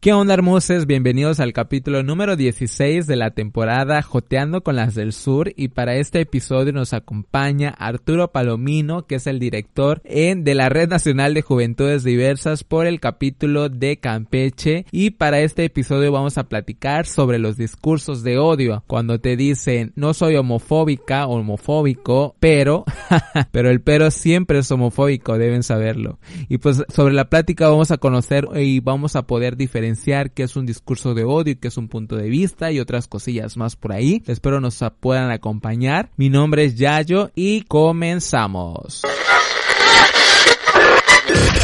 ¿Qué onda hermosos? Bienvenidos al capítulo número 16 de la temporada Joteando con las del Sur. Y para este episodio nos acompaña Arturo Palomino que es el director en, de la Red Nacional de Juventudes Diversas por el capítulo de Campeche. Y para este episodio vamos a platicar sobre los discursos de odio. Cuando te dicen no soy homofóbica o homofóbico pero pero el pero siempre es homofóbico deben saberlo. Y pues sobre la plática vamos a conocer y vamos a poder diferenciar que es un discurso de odio y que es un punto de vista y otras cosillas más por ahí. Espero nos puedan acompañar. Mi nombre es Yayo y comenzamos.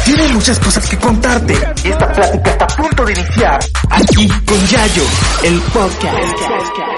Tiene muchas cosas que contarte. Esta plática está a punto de iniciar. Aquí con Yayo, el podcast.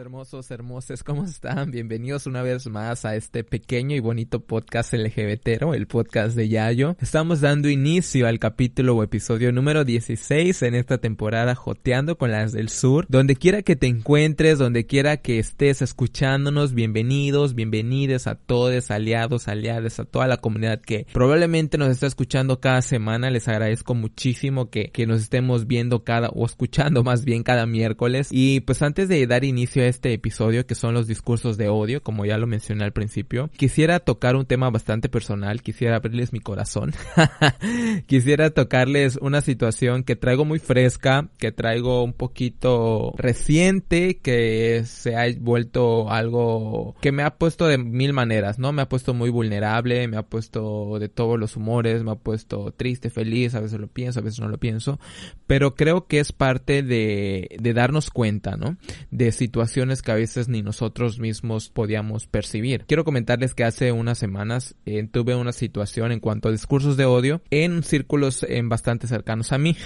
Hermosos, hermosas, ¿cómo están? Bienvenidos una vez más a este pequeño y bonito podcast LGBTero, el podcast de Yayo. Estamos dando inicio al capítulo o episodio número 16 en esta temporada Joteando con las del Sur. Donde quiera que te encuentres, donde quiera que estés escuchándonos, bienvenidos, bienvenidos a todos, aliados, aliadas, a toda la comunidad que probablemente nos está escuchando cada semana. Les agradezco muchísimo que, que nos estemos viendo cada, o escuchando más bien cada miércoles. Y pues antes de dar inicio a este episodio, que son los discursos de odio, como ya lo mencioné al principio, quisiera tocar un tema bastante personal, quisiera abrirles mi corazón, quisiera tocarles una situación que traigo muy fresca, que traigo un poquito reciente, que se ha vuelto algo que me ha puesto de mil maneras, ¿no? Me ha puesto muy vulnerable, me ha puesto de todos los humores, me ha puesto triste, feliz, a veces lo pienso, a veces no lo pienso, pero creo que es parte de, de darnos cuenta, ¿no? De situaciones que a veces ni nosotros mismos podíamos percibir. Quiero comentarles que hace unas semanas eh, tuve una situación en cuanto a discursos de odio en círculos en bastante cercanos a mí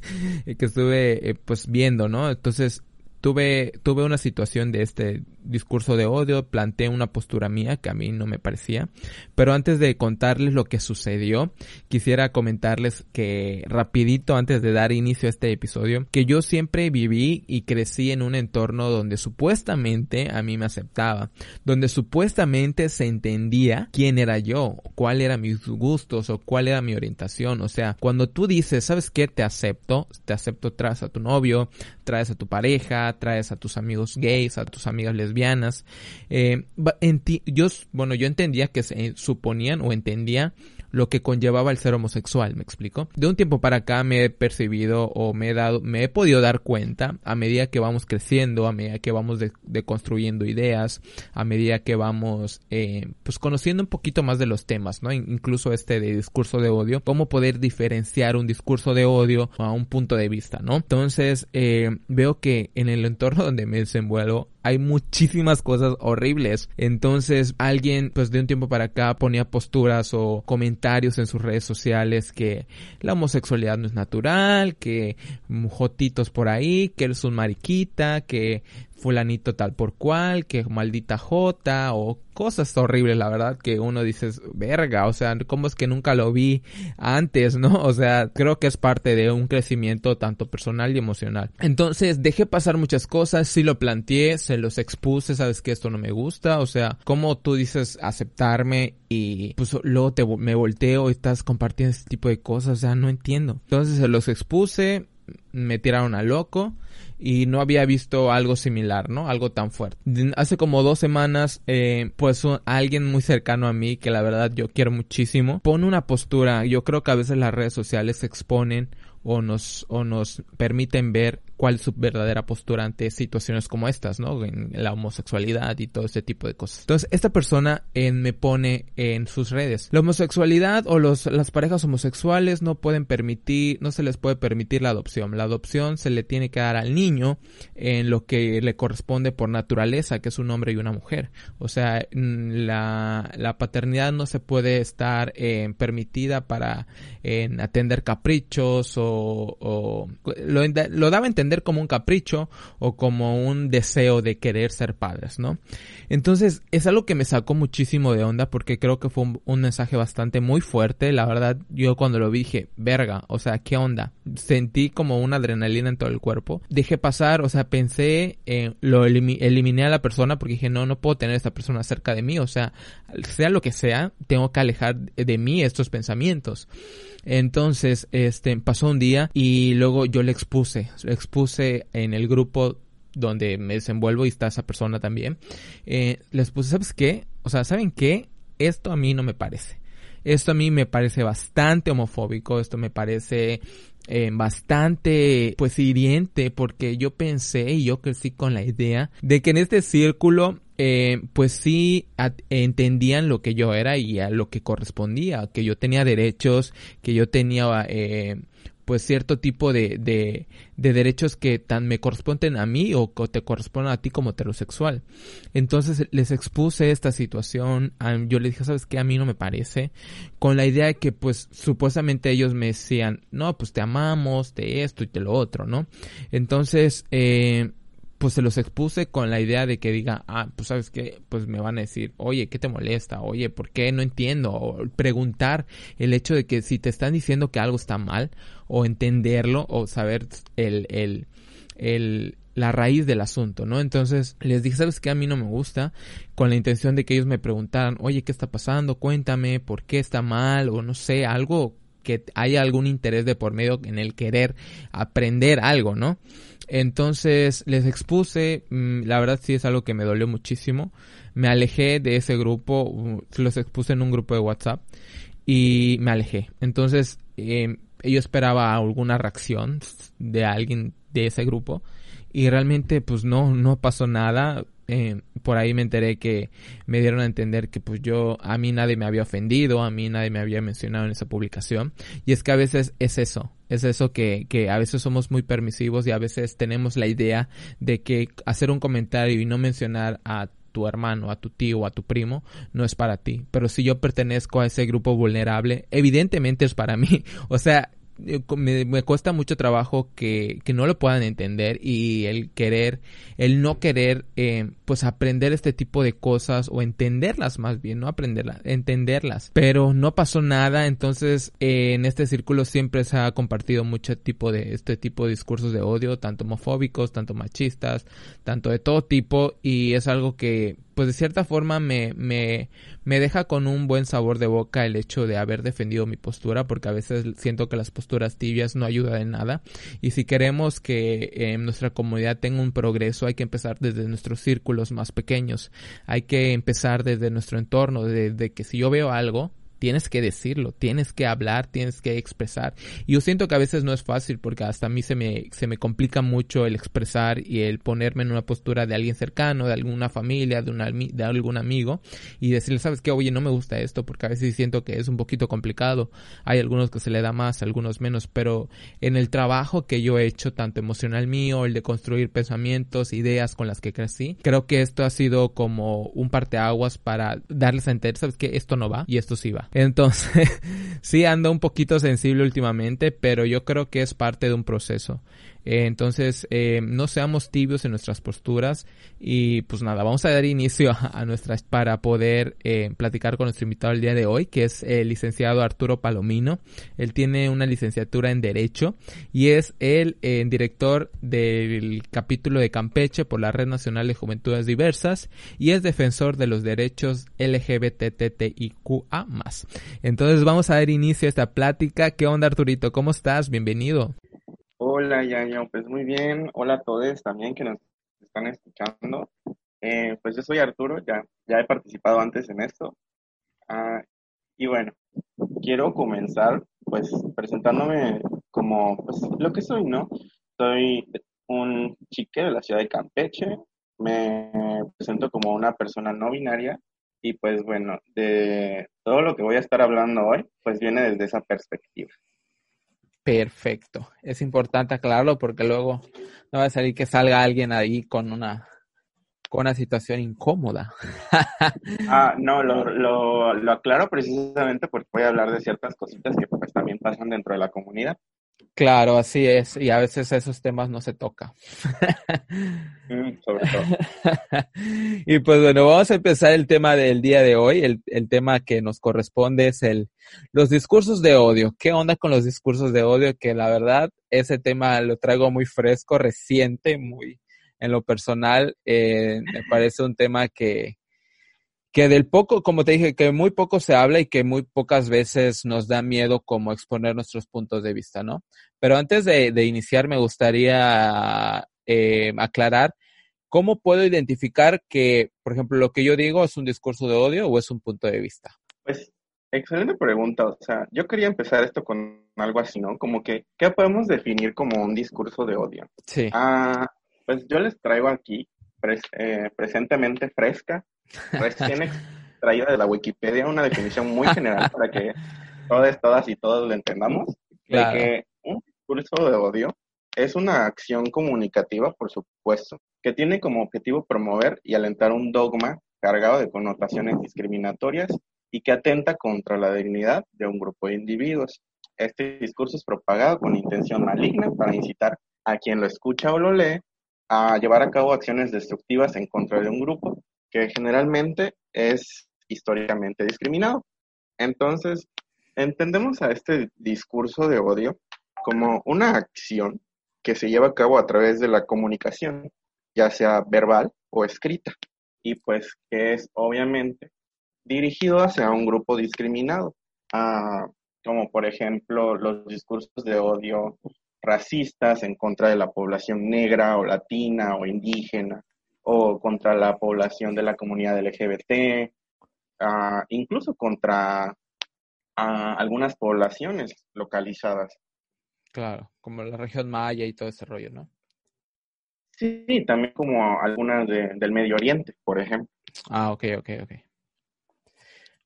que estuve eh, pues viendo, ¿no? Entonces tuve, tuve una situación de este discurso de odio, planteé una postura mía que a mí no me parecía, pero antes de contarles lo que sucedió, quisiera comentarles que rapidito antes de dar inicio a este episodio, que yo siempre viví y crecí en un entorno donde supuestamente a mí me aceptaba, donde supuestamente se entendía quién era yo, cuál eran mis gustos o cuál era mi orientación, o sea, cuando tú dices, ¿sabes qué? Te acepto, te acepto traes a tu novio, traes a tu pareja, traes a tus amigos gays, a tus amigas lesbianas. Eh, en ti, yo, bueno, yo entendía que se suponían o entendía lo que conllevaba el ser homosexual, ¿me explico? De un tiempo para acá me he percibido o me he dado, me he podido dar cuenta a medida que vamos creciendo, a medida que vamos deconstruyendo ideas, a medida que vamos, eh, pues conociendo un poquito más de los temas, ¿no? Incluso este de discurso de odio, cómo poder diferenciar un discurso de odio a un punto de vista, ¿no? Entonces, eh, veo que en el entorno donde me desenvuelvo hay muchísimas cosas horribles. Entonces alguien pues de un tiempo para acá ponía posturas o comentarios en sus redes sociales que la homosexualidad no es natural, que jotitos por ahí, que eres un mariquita, que fulanito tal por cual, que maldita jota o cosas horribles, la verdad, que uno dice, verga, o sea, ¿cómo es que nunca lo vi antes, no? O sea, creo que es parte de un crecimiento tanto personal y emocional. Entonces, dejé pasar muchas cosas, sí lo planteé, se los expuse, sabes que esto no me gusta, o sea, como tú dices aceptarme y pues luego te, me volteo y estás compartiendo este tipo de cosas, o sea, no entiendo. Entonces se los expuse, me tiraron a loco y no había visto algo similar, ¿no? Algo tan fuerte. Hace como dos semanas, eh, pues alguien muy cercano a mí, que la verdad yo quiero muchísimo, pone una postura, yo creo que a veces las redes sociales exponen o nos, o nos permiten ver cuál es su verdadera postura ante situaciones como estas, ¿no? En la homosexualidad y todo ese tipo de cosas. Entonces, esta persona me pone en sus redes. La homosexualidad o los, las parejas homosexuales no pueden permitir, no se les puede permitir la adopción. La adopción se le tiene que dar al niño en lo que le corresponde por naturaleza, que es un hombre y una mujer. O sea, la, paternidad no se puede estar eh, permitida para atender caprichos o, o lo, lo daba a entender como un capricho o como un deseo de querer ser padres, ¿no? Entonces es algo que me sacó muchísimo de onda porque creo que fue un, mensaje bastante muy fuerte. La verdad, yo cuando lo vi dije, verga, o sea, ¿qué onda? sentí como una adrenalina en todo el cuerpo. Dejé pasar, o sea, pensé, eh, lo eliminé a la persona porque dije, no, no puedo tener a esta persona cerca de mí, o sea, sea lo que sea, tengo que alejar de mí estos pensamientos. Entonces, este, pasó un día y luego yo le expuse, le expuse en el grupo donde me desenvuelvo y está esa persona también. Eh, les puse, ¿sabes qué? O sea, ¿saben qué? Esto a mí no me parece. Esto a mí me parece bastante homofóbico, esto me parece eh, bastante pues hiriente porque yo pensé y yo crecí con la idea de que en este círculo eh, pues sí entendían lo que yo era y a lo que correspondía, que yo tenía derechos, que yo tenía eh, pues cierto tipo de, de, de, derechos que tan me corresponden a mí o que te corresponden a ti como heterosexual. Entonces les expuse esta situación, yo les dije, ¿sabes qué? A mí no me parece, con la idea de que pues supuestamente ellos me decían, no, pues te amamos, de esto y de lo otro, ¿no? Entonces, eh, pues se los expuse con la idea de que diga, ah, pues sabes qué, pues me van a decir, oye, ¿qué te molesta? Oye, ¿por qué no entiendo? O preguntar el hecho de que si te están diciendo que algo está mal, o entenderlo, o saber el, el, el, la raíz del asunto, ¿no? Entonces les dije, ¿sabes qué? A mí no me gusta, con la intención de que ellos me preguntaran, oye, ¿qué está pasando? Cuéntame, ¿por qué está mal? O no sé, algo que haya algún interés de por medio en el querer aprender algo, ¿no? Entonces les expuse, mm, la verdad sí es algo que me dolió muchísimo. Me alejé de ese grupo, uh, los expuse en un grupo de WhatsApp y me alejé. Entonces eh, yo esperaba alguna reacción de alguien de ese grupo y realmente pues no, no pasó nada. Eh, por ahí me enteré que me dieron a entender que pues yo, a mí nadie me había ofendido, a mí nadie me había mencionado en esa publicación. Y es que a veces es eso, es eso que, que a veces somos muy permisivos y a veces tenemos la idea de que hacer un comentario y no mencionar a tu hermano, a tu tío o a tu primo, no es para ti. Pero si yo pertenezco a ese grupo vulnerable, evidentemente es para mí. O sea, me, me, cuesta mucho trabajo que, que, no lo puedan entender y el querer, el no querer, eh, pues aprender este tipo de cosas o entenderlas más bien, no aprenderlas, entenderlas. Pero no pasó nada, entonces eh, en este círculo siempre se ha compartido mucho tipo de, este tipo de discursos de odio, tanto homofóbicos, tanto machistas, tanto de todo tipo y es algo que pues de cierta forma me, me, me deja con un buen sabor de boca el hecho de haber defendido mi postura porque a veces siento que las posturas tibias no ayudan en nada. Y si queremos que eh, nuestra comunidad tenga un progreso hay que empezar desde nuestros círculos más pequeños. Hay que empezar desde nuestro entorno desde que si yo veo algo tienes que decirlo, tienes que hablar, tienes que expresar. Y yo siento que a veces no es fácil porque hasta a mí se me, se me complica mucho el expresar y el ponerme en una postura de alguien cercano, de alguna familia, de, una, de algún amigo y decirle, sabes qué, oye, no me gusta esto porque a veces siento que es un poquito complicado. Hay algunos que se le da más, algunos menos, pero en el trabajo que yo he hecho, tanto emocional mío, el de construir pensamientos, ideas con las que crecí, creo que esto ha sido como un parteaguas para darles a entender, sabes que esto no va y esto sí va. Entonces, sí ando un poquito sensible últimamente, pero yo creo que es parte de un proceso. Eh, entonces, eh, no seamos tibios en nuestras posturas y pues nada, vamos a dar inicio a, nuestras para poder eh, platicar con nuestro invitado el día de hoy, que es el licenciado Arturo Palomino. Él tiene una licenciatura en Derecho y es el director del capítulo de Campeche por la Red Nacional de Juventudes Diversas y es defensor de los derechos LGBTTIQA+. Entonces, vamos a dar inicio a esta plática. ¿Qué onda, Arturito? ¿Cómo estás? Bienvenido. Hola, Yayo, pues muy bien. Hola a todos también que nos están escuchando. Eh, pues yo soy Arturo, ya, ya he participado antes en esto. Ah, y bueno, quiero comenzar pues presentándome como pues, lo que soy, ¿no? Soy un chique de la ciudad de Campeche, me presento como una persona no binaria y pues bueno, de todo lo que voy a estar hablando hoy, pues viene desde esa perspectiva. Perfecto. Es importante aclararlo porque luego no va a salir que salga alguien ahí con una con una situación incómoda. ah, no, lo, lo, aclaro precisamente porque voy a hablar de ciertas cositas que pues también pasan dentro de la comunidad. Claro, así es. Y a veces esos temas no se tocan. Mm, sobre todo. y pues bueno, vamos a empezar el tema del día de hoy. El, el, tema que nos corresponde es el los discursos de odio. ¿Qué onda con los discursos de odio? Que la verdad, ese tema lo traigo muy fresco, reciente, muy en lo personal. Eh, me parece un tema que, que del poco, como te dije, que muy poco se habla y que muy pocas veces nos da miedo como exponer nuestros puntos de vista, ¿no? Pero antes de, iniciar, me gustaría eh, aclarar cómo puedo identificar que, por ejemplo, lo que yo digo es un discurso de odio o es un punto de vista. Pues, excelente pregunta. O sea, yo quería empezar esto con algo así, ¿no? Como que, ¿qué podemos definir como un discurso de odio? Sí. Ah, pues yo les traigo aquí, eh, presentemente fresca, recién extraída de la Wikipedia, una definición muy general para que todas, todas y todos lo entendamos, de que un discurso de odio es una acción comunicativa, por supuesto, que tiene como objetivo promover y alentar un dogma cargado de connotaciones discriminatorias y que atenta contra la dignidad de un grupo de individuos. Este discurso es propagado con intención maligna para incitar a quien lo escucha o lo lee a llevar a cabo acciones destructivas en contra de un grupo que generalmente es históricamente discriminado. Entonces, entendemos a este discurso de odio como una acción que se lleva a cabo a través de la comunicación, ya sea verbal o escrita, y pues que es obviamente dirigido hacia un grupo discriminado, como por ejemplo los discursos de odio racistas en contra de la población negra o latina o indígena, o contra la población de la comunidad LGBT, ah, incluso contra ah, algunas poblaciones localizadas. Claro, como la región maya y todo ese rollo, ¿no? Sí, también como algunas del Medio Oriente, por ejemplo. Ah, ok, ok, ok.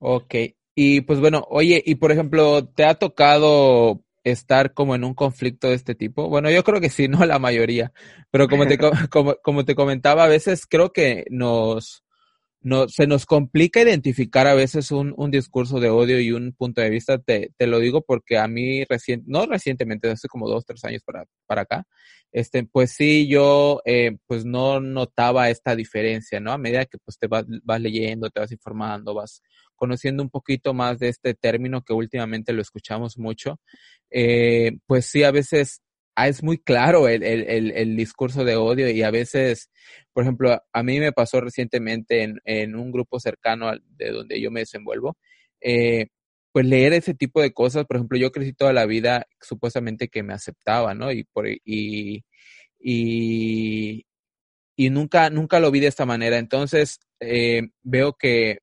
Ok, y pues bueno, oye, y por ejemplo, ¿te ha tocado estar como en un conflicto de este tipo? Bueno, yo creo que sí, no la mayoría, pero como te, como, como te comentaba, a veces creo que nos, no, se nos complica identificar a veces un, un, discurso de odio y un punto de vista. Te, te lo digo porque a mí recién, no recientemente, hace como dos, tres años para, para acá, este, pues sí, yo eh, pues no notaba esta diferencia, ¿no? A medida que pues te vas, vas leyendo, te vas informando, vas conociendo un poquito más de este término que últimamente lo escuchamos mucho, eh, pues sí, a veces ah, es muy claro el, el, el, discurso de odio y a veces, por ejemplo, a mí me pasó recientemente en, en un grupo cercano de donde yo me desenvuelvo, eh, pues leer ese tipo de cosas, por ejemplo, yo crecí toda la vida supuestamente que me aceptaba, ¿no? Y, por, y, y, y nunca, nunca lo vi de esta manera. Entonces, eh, veo que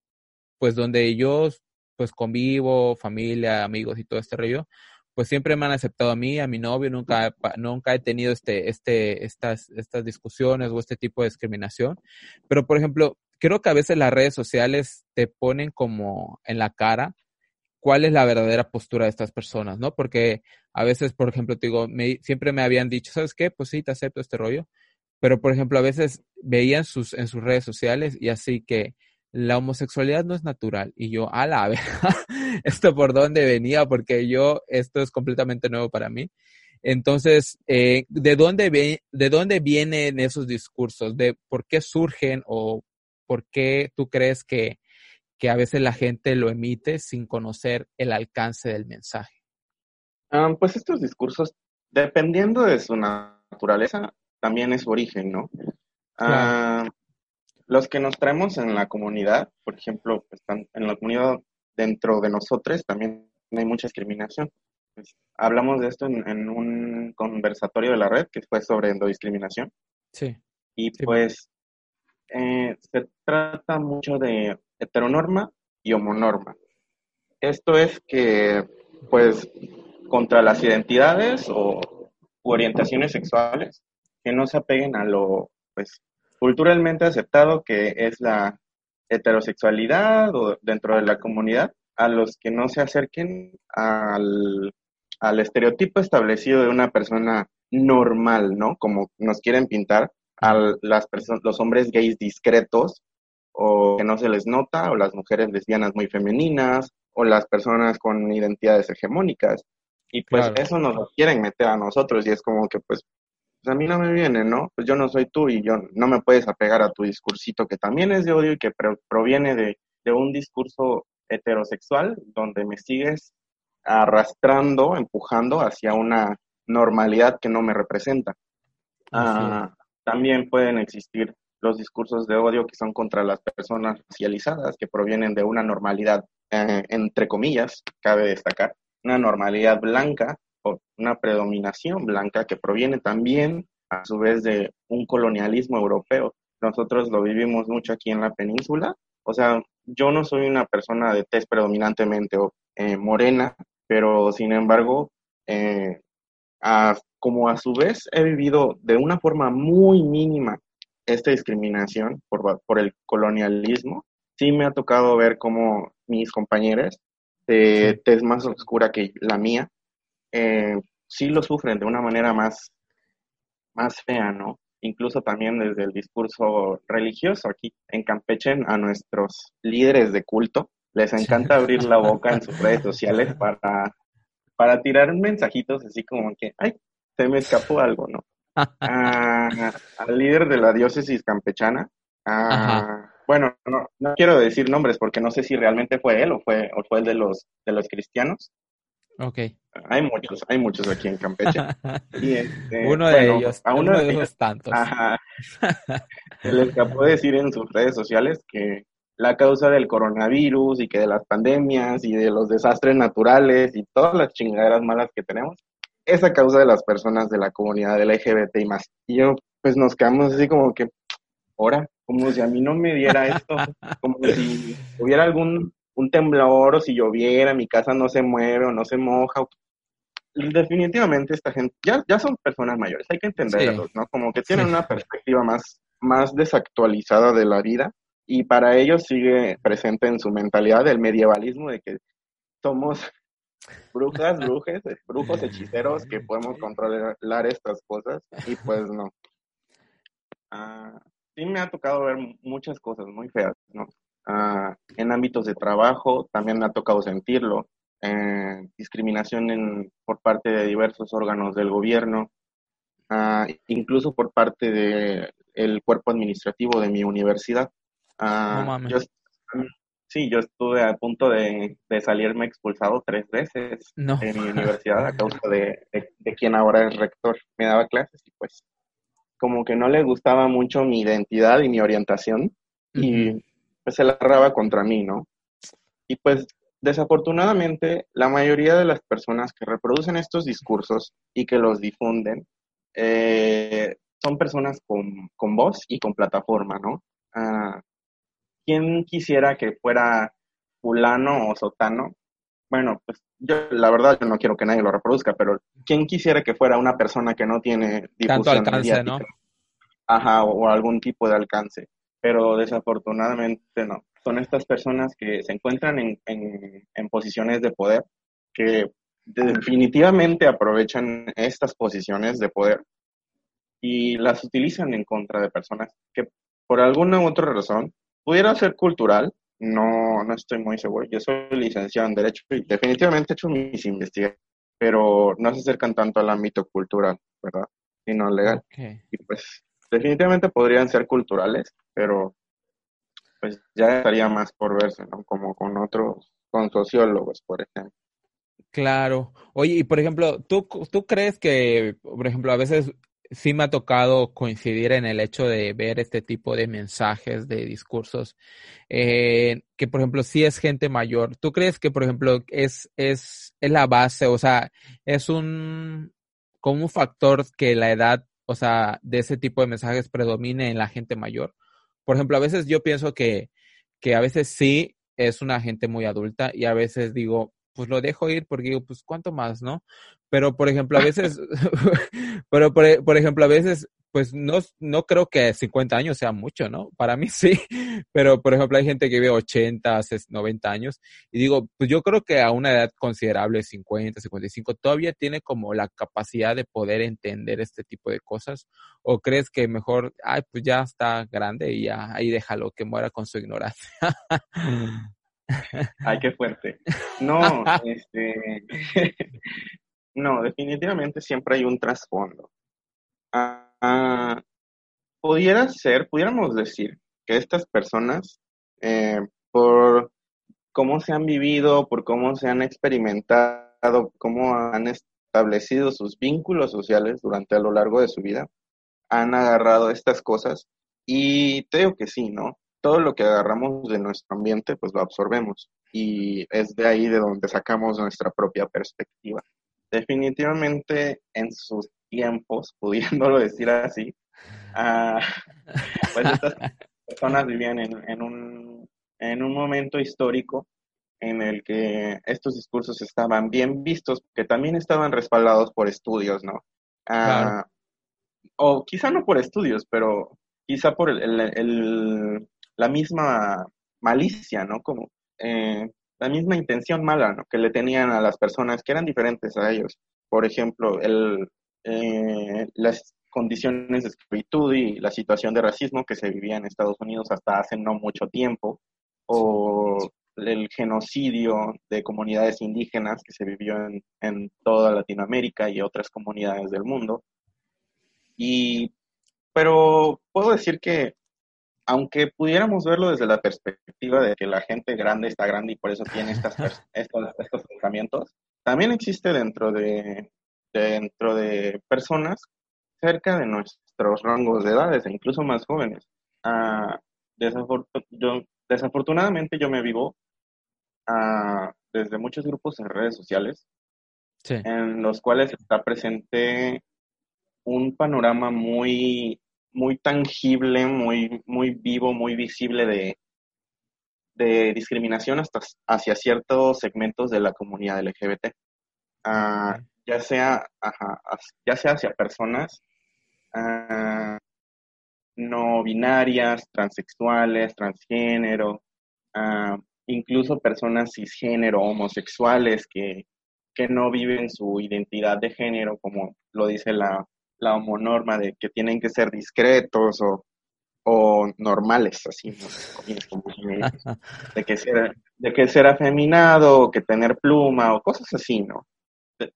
pues donde yo pues convivo, familia, amigos y todo este rollo, pues siempre me han aceptado a mí, a mi novio, nunca, nunca he tenido este, este, estas, estas discusiones o este tipo de discriminación. Pero, por ejemplo, creo que a veces las redes sociales te ponen como en la cara cuál es la verdadera postura de estas personas, ¿no? Porque a veces, por ejemplo, te digo, me, siempre me habían dicho, ¿sabes qué? Pues sí, te acepto este rollo. Pero, por ejemplo, a veces veían sus, en sus redes sociales y así que la homosexualidad no es natural. Y yo, a la vez, ¿esto por dónde venía? Porque yo, esto es completamente nuevo para mí. Entonces, eh, ¿de, dónde ve, ¿de dónde vienen esos discursos? ¿De por qué surgen o por qué tú crees que, que a veces la gente lo emite sin conocer el alcance del mensaje? Ah, pues estos discursos, dependiendo de su naturaleza, también es su origen, ¿no? Ah, los que nos traemos en la comunidad, por ejemplo, están en la comunidad dentro de nosotros también hay mucha discriminación. Pues, hablamos de esto en, un conversatorio de la red que fue sobre endodiscriminación. Sí. Y pues eh, se trata mucho de heteronorma y homonorma. Esto es que, pues, contra las identidades o orientaciones sexuales que no se apeguen a lo, pues, culturalmente aceptado que es la heterosexualidad o dentro de la comunidad, a los que no se acerquen al, estereotipo establecido de una persona normal, ¿no? Como nos quieren pintar a las los hombres gays discretos o que no se les nota, o las mujeres lesbianas muy femeninas, o las personas con identidades hegemónicas. Y pues eso nos lo quieren meter a nosotros y es como que pues, pues, a mí no me viene, ¿no? Pues yo no soy tú y yo no me puedes apegar a tu discursito que también es de odio y que proviene de, de un discurso heterosexual donde me sigues arrastrando, empujando hacia una normalidad que no me representa. Ah, también pueden existir los discursos de odio que son contra las personas racializadas, que provienen de una normalidad, eh, entre comillas, cabe destacar, una normalidad blanca o una predominación blanca que proviene también a su vez de un colonialismo europeo. Nosotros lo vivimos mucho aquí en la península. O sea, yo no soy una persona de tez predominantemente eh, morena, pero sin embargo, eh, como a su vez he vivido de una forma muy mínima esta discriminación por, por el colonialismo, sí me ha tocado ver cómo mis compañeros de tez más oscura que la mía, eh, sí lo sufren de una manera más, más fea, ¿no? Incluso también desde el discurso religioso aquí en Campeche, a nuestros líderes de culto, les encanta abrir la boca en sus redes sociales para, para tirar mensajitos así como que, ay, se me escapó algo, ¿no? Al líder de la diócesis campechana, bueno, no, no, quiero decir nombres porque no sé si realmente fue él o fue, o fue el de los, de los cristianos. Ok. Hay muchos, hay muchos aquí en Campeche. Este, uno de ellos, a uno, de ellos tantos. se le escapó decir en sus redes sociales que la causa del coronavirus y que de las pandemias y de los desastres naturales y todas las chingaderas malas que tenemos, es a causa de las personas de la comunidad LGBT y más. Y yo, pues nos quedamos así como que, ahora, como si a mí no me diera esto, como si hubiera algún un temblor o si lloviera, mi casa no se mueve o no se moja. Definitivamente esta gente, ya, ya son personas mayores, hay que entenderlos, ¿no? Como que tienen una perspectiva más, más desactualizada de la vida y para ellos sigue presente en su mentalidad el medievalismo de que somos brujas, brujes, brujos, hechiceros que podemos controlar estas cosas y pues no. Ah, sí me ha tocado ver muchas cosas muy feas, ¿no? Ah, en ámbitos de trabajo también me ha tocado sentirlo. Eh, discriminación en, por parte de diversos órganos del gobierno, ah, incluso por parte del el cuerpo administrativo de mi universidad. Ah, yo, sí, yo estuve a punto de, salirme expulsado tres veces de mi universidad a causa de, de, quien ahora es rector. Me daba clases y pues como que no le gustaba mucho mi identidad y mi orientación y pues se la raba contra mí, ¿no? Y pues desafortunadamente la mayoría de las personas que reproducen estos discursos y que los difunden eh, son personas con, con, voz y con plataforma, ¿no? Ah, ¿quién quisiera que fuera fulano o sotano? Bueno, pues yo la verdad yo no quiero que nadie lo reproduzca, pero ¿quién quisiera que fuera una persona que no tiene difusión Tanto alcance, ¿no? Ajá, o, algún tipo de alcance, pero desafortunadamente no. Son estas personas que se encuentran en, en, en posiciones de poder, que definitivamente aprovechan estas posiciones de poder y las utilizan en contra de personas que por alguna u otra razón Pudiera ser cultural, no, no estoy muy seguro. Yo soy licenciado en Derecho y definitivamente he hecho mis investigaciones, pero no se acercan tanto al ámbito cultural, ¿verdad? Sino legal. Y pues definitivamente podrían ser culturales, pero pues ya estaría más por verse, ¿no? Como con otros, con sociólogos, por ejemplo. Claro. Oye, y por ejemplo, ¿tú, ¿tú crees que, por ejemplo, a veces sí me ha tocado coincidir en el hecho de ver este tipo de mensajes, de discursos, eh, que por ejemplo sí es gente mayor. ¿Tú crees que por ejemplo es, es, es la base, o sea, es un, como un factor que la edad, o sea, de ese tipo de mensajes predomine en la gente mayor? Por ejemplo, a veces yo pienso que, que a veces sí es una gente muy adulta y a veces digo, pues lo dejo ir porque digo, pues cuánto más, ¿no? Pero por ejemplo, a veces, pero por, por, ejemplo, a veces, pues no, no creo que 50 años sea mucho, ¿no? Para mí sí, pero por ejemplo, hay gente que vive 80, 90 años y digo, pues yo creo que a una edad considerable, 50, 55, todavía tiene como la capacidad de poder entender este tipo de cosas o crees que mejor, ay, pues ya está grande y ya ahí déjalo que muera con su ignorancia. Ay, qué fuerte. No, este, no, definitivamente siempre hay un trasfondo. Ah, ah, pudiera ser, pudiéramos decir que estas personas, eh, por cómo se han vivido, por cómo se han experimentado, cómo han establecido sus vínculos sociales durante a lo largo de su vida, han agarrado estas cosas y te que sí, ¿no? Todo lo que agarramos de nuestro ambiente, pues lo absorbemos y es de ahí de donde sacamos nuestra propia perspectiva. Definitivamente en sus tiempos, pudiéndolo decir así, uh, pues estas personas vivían en, un, en un momento histórico en el que estos discursos estaban bien vistos, que también estaban respaldados por estudios, ¿no? Uh, o quizá no por estudios, pero quizá por el, la misma malicia, ¿no? Como eh, la misma intención mala ¿no? que le tenían a las personas que eran diferentes a ellos. Por ejemplo, el, eh, las condiciones de esclavitud y la situación de racismo que se vivía en Estados Unidos hasta hace no mucho tiempo, o el genocidio de comunidades indígenas que se vivió en, en toda Latinoamérica y otras comunidades del mundo. Y, pero puedo decir que aunque pudiéramos verlo desde la perspectiva de que la gente grande está grande y por eso tiene estas, estos, estos pensamientos, también existe dentro de, dentro de personas cerca de nuestros rangos de edades e incluso más jóvenes. Ah, desafortunadamente yo me vivo ah, desde muchos grupos en redes sociales en los cuales está presente un panorama muy muy tangible, muy, muy vivo, muy visible de, de discriminación hasta hacia ciertos segmentos de la comunidad LGBT. Ah, ya, sea, ya sea hacia personas ah, no binarias, transexuales, transgénero, ah, incluso personas cisgénero, homosexuales que, que no viven su identidad de género, como lo dice la la homonorma de que tienen que ser discretos o, o normales, así, de que ser, de que ser afeminado, o que tener pluma, o cosas así, ¿no?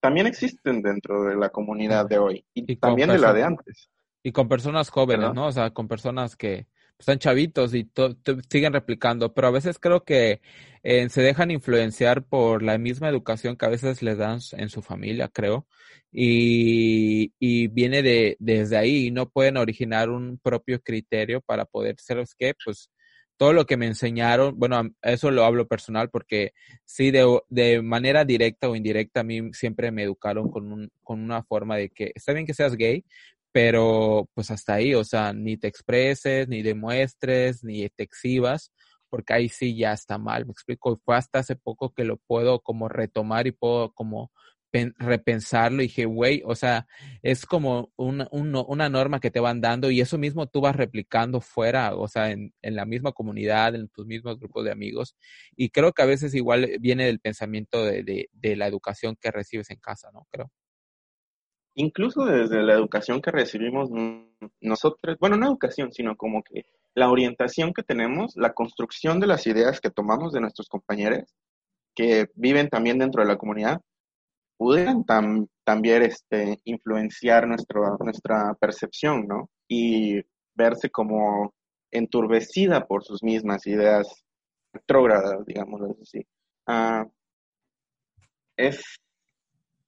También existen dentro de la comunidad de hoy, y, también de la de antes. Y con personas jóvenes, ¿no? O sea, con personas que están chavitos y siguen replicando, pero a veces creo que eh, se dejan influenciar por la misma educación que a veces les dan en su familia, creo, y, y viene de, desde ahí y no pueden originar un propio criterio para poder ser, que Pues todo lo que me enseñaron, bueno, eso lo hablo personal porque sí, de, de manera directa o indirecta, a mí siempre me educaron con, un, con una forma de que está bien que seas gay, pero pues hasta ahí, o sea, ni te expreses, ni demuestres, ni te exhibas, porque ahí sí ya está mal, me explico, fue hasta hace poco que lo puedo como retomar y puedo como repensarlo y dije, güey, o sea, es como una, una norma que te van dando y eso mismo tú vas replicando fuera, o sea, en, en, la misma comunidad, en tus mismos grupos de amigos. Y creo que a veces igual viene del pensamiento de, de, de la educación que recibes en casa, ¿no? Creo incluso desde la educación que recibimos nosotros, bueno, no educación, sino como que la orientación que tenemos, la construcción de las ideas que tomamos de nuestros compañeros que viven también dentro de la comunidad, pudieran también este, influenciar nuestro, nuestra percepción, ¿no? Y verse como enturbecida por sus mismas ideas retrógradas, digamos así. Ah, es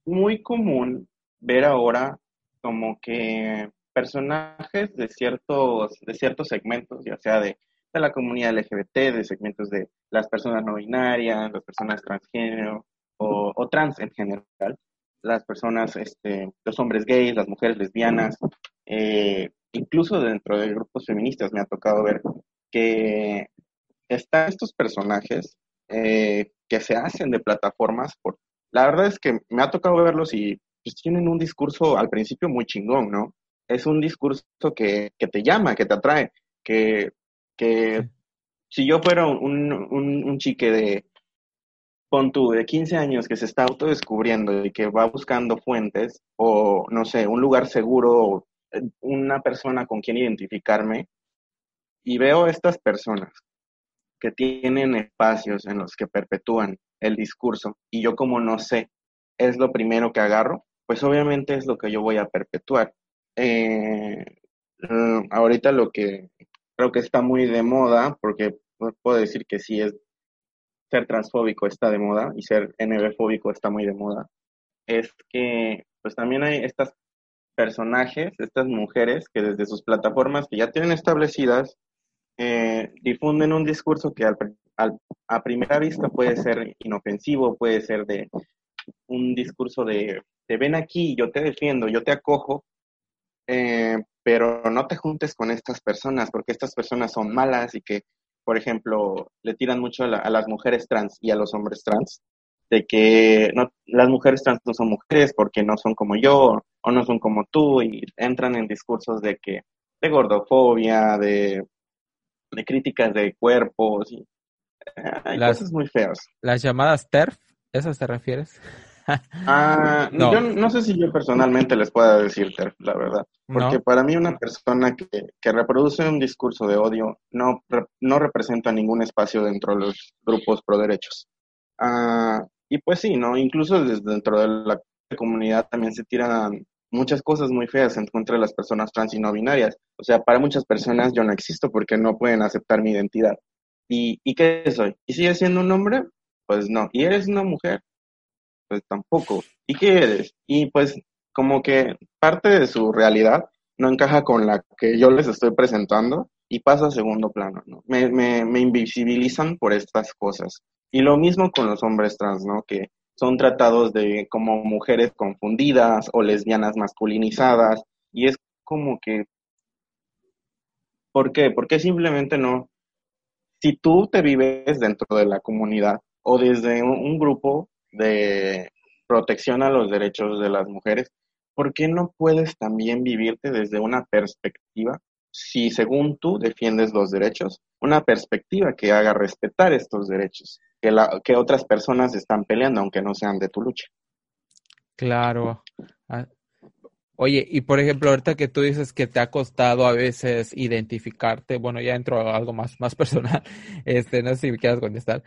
muy común ver ahora como que personajes de ciertos, de ciertos segmentos, ya sea de, la comunidad LGBT, de segmentos de las personas no binarias, las personas transgénero o, trans en general, las personas, este, los hombres gays, las mujeres lesbianas, eh, incluso dentro de grupos feministas me ha tocado ver que están estos personajes eh, que se hacen de plataformas por la verdad es que me ha tocado verlos y pues tienen un discurso al principio muy chingón, ¿no? Es un discurso que, que te llama, que te atrae, que, que si yo fuera un, un, un chique de, pon tú, de 15 años que se está autodescubriendo y que va buscando fuentes o, no sé, un lugar seguro, una persona con quien identificarme, y veo estas personas que tienen espacios en los que perpetúan el discurso y yo como no sé es lo primero que agarro, pues obviamente es lo que yo voy a perpetuar. Eh, mm, ahorita lo que creo que está muy de moda, porque puedo decir que sí es ser transfóbico está de moda y ser NB-fóbico está muy de moda, es que pues también hay estas personajes, estas mujeres que desde sus plataformas que ya tienen establecidas, eh, difunden un discurso que a primera vista puede ser inofensivo, puede ser de un discurso de ven aquí, yo te defiendo, yo te acojo, eh, pero no te juntes con estas personas porque estas personas son malas y que, por ejemplo, le tiran mucho a, las mujeres trans y a los hombres trans, de que no, las mujeres trans no son mujeres porque no son como yo o no son como tú y entran en discursos de que de gordofobia, de, de críticas de cuerpos y hay las, cosas muy feas. Las llamadas TERF, ¿esas te refieres? Ah, no. Yo no sé si yo personalmente les pueda decir la verdad. Porque para mí una persona que, que, reproduce un discurso de odio no, no representa ningún espacio dentro de los grupos pro derechos. Ah, y pues sí, ¿no? Incluso desde dentro de la comunidad también se tiran muchas cosas muy feas en contra de las personas trans y no binarias. O sea, para muchas personas yo no existo porque no pueden aceptar mi identidad. ¿Y, y qué soy? ¿Y sigue siendo un hombre? Pues no. ¿Y eres una mujer? Pues tampoco. ¿Y qué eres? Y pues como que parte de su realidad no encaja con la que yo les estoy presentando y pasa a segundo plano, ¿no? Me, me, me invisibilizan por estas cosas. Y lo mismo con los hombres trans, ¿no? Que son tratados de como mujeres confundidas o lesbianas masculinizadas y es como que ¿por qué? Porque simplemente no si tú te vives dentro de la comunidad o desde un, grupo de protección a los derechos de las mujeres, ¿por qué no puedes también vivirte desde una perspectiva, si según tú defiendes los derechos, una perspectiva que haga respetar estos derechos, que, la, que otras personas están peleando, aunque no sean de tu lucha? Claro. Oye, y por ejemplo, ahorita que tú dices que te ha costado a veces identificarte, bueno, ya entro a algo más, más personal, este, no sé si me quieras contestar,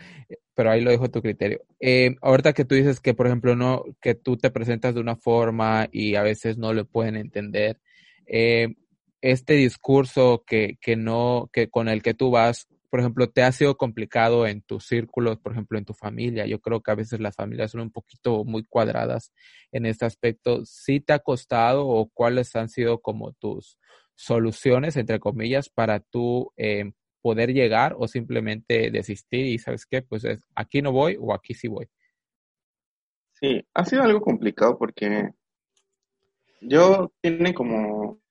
pero ahí lo dejo a tu criterio. Eh, ahorita que tú dices que, por ejemplo, no, que tú te presentas de una forma y a veces no lo pueden entender, eh, este discurso que, que no, que con el que tú vas, por ejemplo, te ha sido complicado en tus círculos, por ejemplo, en tu familia. Yo creo que a veces las familias son un poquito muy cuadradas en este aspecto. ¿Sí te ha costado o cuáles han sido como tus soluciones, entre comillas, para tú eh, poder llegar o simplemente desistir y sabes qué, pues es aquí no voy o aquí sí voy. Sí, ha sido algo complicado porque yo tiene como,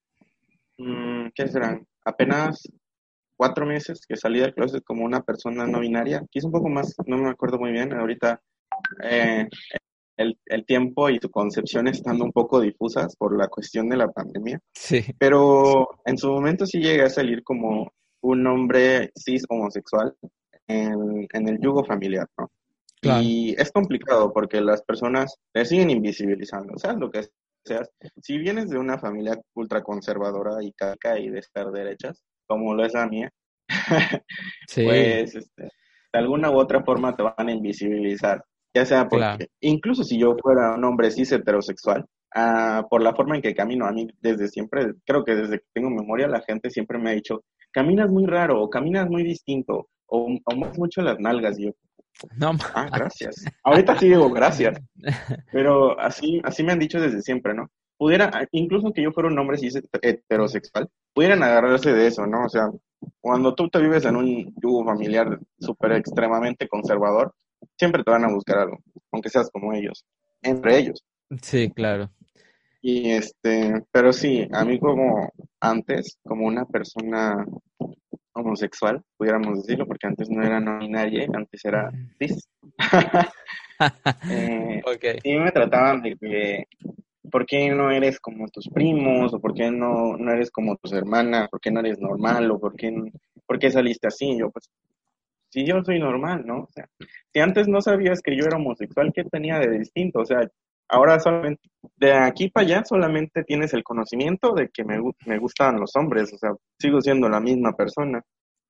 mm, ¿qué serán? Apenas cuatro meses que salí del closet como una persona no binaria, quizá un poco más, no me acuerdo muy bien, ahorita eh, el, el, tiempo y su concepción estando un poco difusas por la cuestión de la pandemia. Sí. Pero en su momento sí llegué a salir como un hombre cis homosexual en, el yugo familiar, ¿no? Y es complicado porque las personas le siguen invisibilizando, sea lo que seas. Si vienes de una familia ultraconservadora y caca y de estar derechas, como lo es la mía, pues este, de alguna u otra forma te van a invisibilizar. Ya sea porque, incluso si yo fuera un hombre cis heterosexual, uh, por la forma en que camino, a mí desde siempre, creo que desde que tengo memoria, la gente siempre me ha dicho, caminas muy raro, o caminas muy distinto, o, o mucho las nalgas. Y yo, no, ah, gracias. Ahorita sí digo gracias. Pero así, así me han dicho desde siempre, ¿no? Pudiera, incluso que yo fuera un hombre heterosexual, pudieran agarrarse de eso, ¿no? O sea, cuando tú te vives en un yugo familiar súper extremadamente conservador, siempre te van a buscar algo, aunque seas como ellos, entre ellos. Sí, claro. Y este, pero sí, a mí como antes, como una persona homosexual, pudiéramos decirlo, porque antes no era no nadie, antes era cis. eh, Y me trataban de que, ¿por qué no eres como tus primos? ¿O por qué no, no eres como tus hermanas? ¿Por qué no eres normal? ¿O por qué, por qué saliste así? Yo, pues, si yo soy normal, ¿no? O sea, si antes no sabías que yo era homosexual, ¿qué tenía de distinto? O sea, Ahora solamente, de aquí para allá solamente tienes el conocimiento de que me, me gustan los hombres, o sea, sigo siendo la misma persona.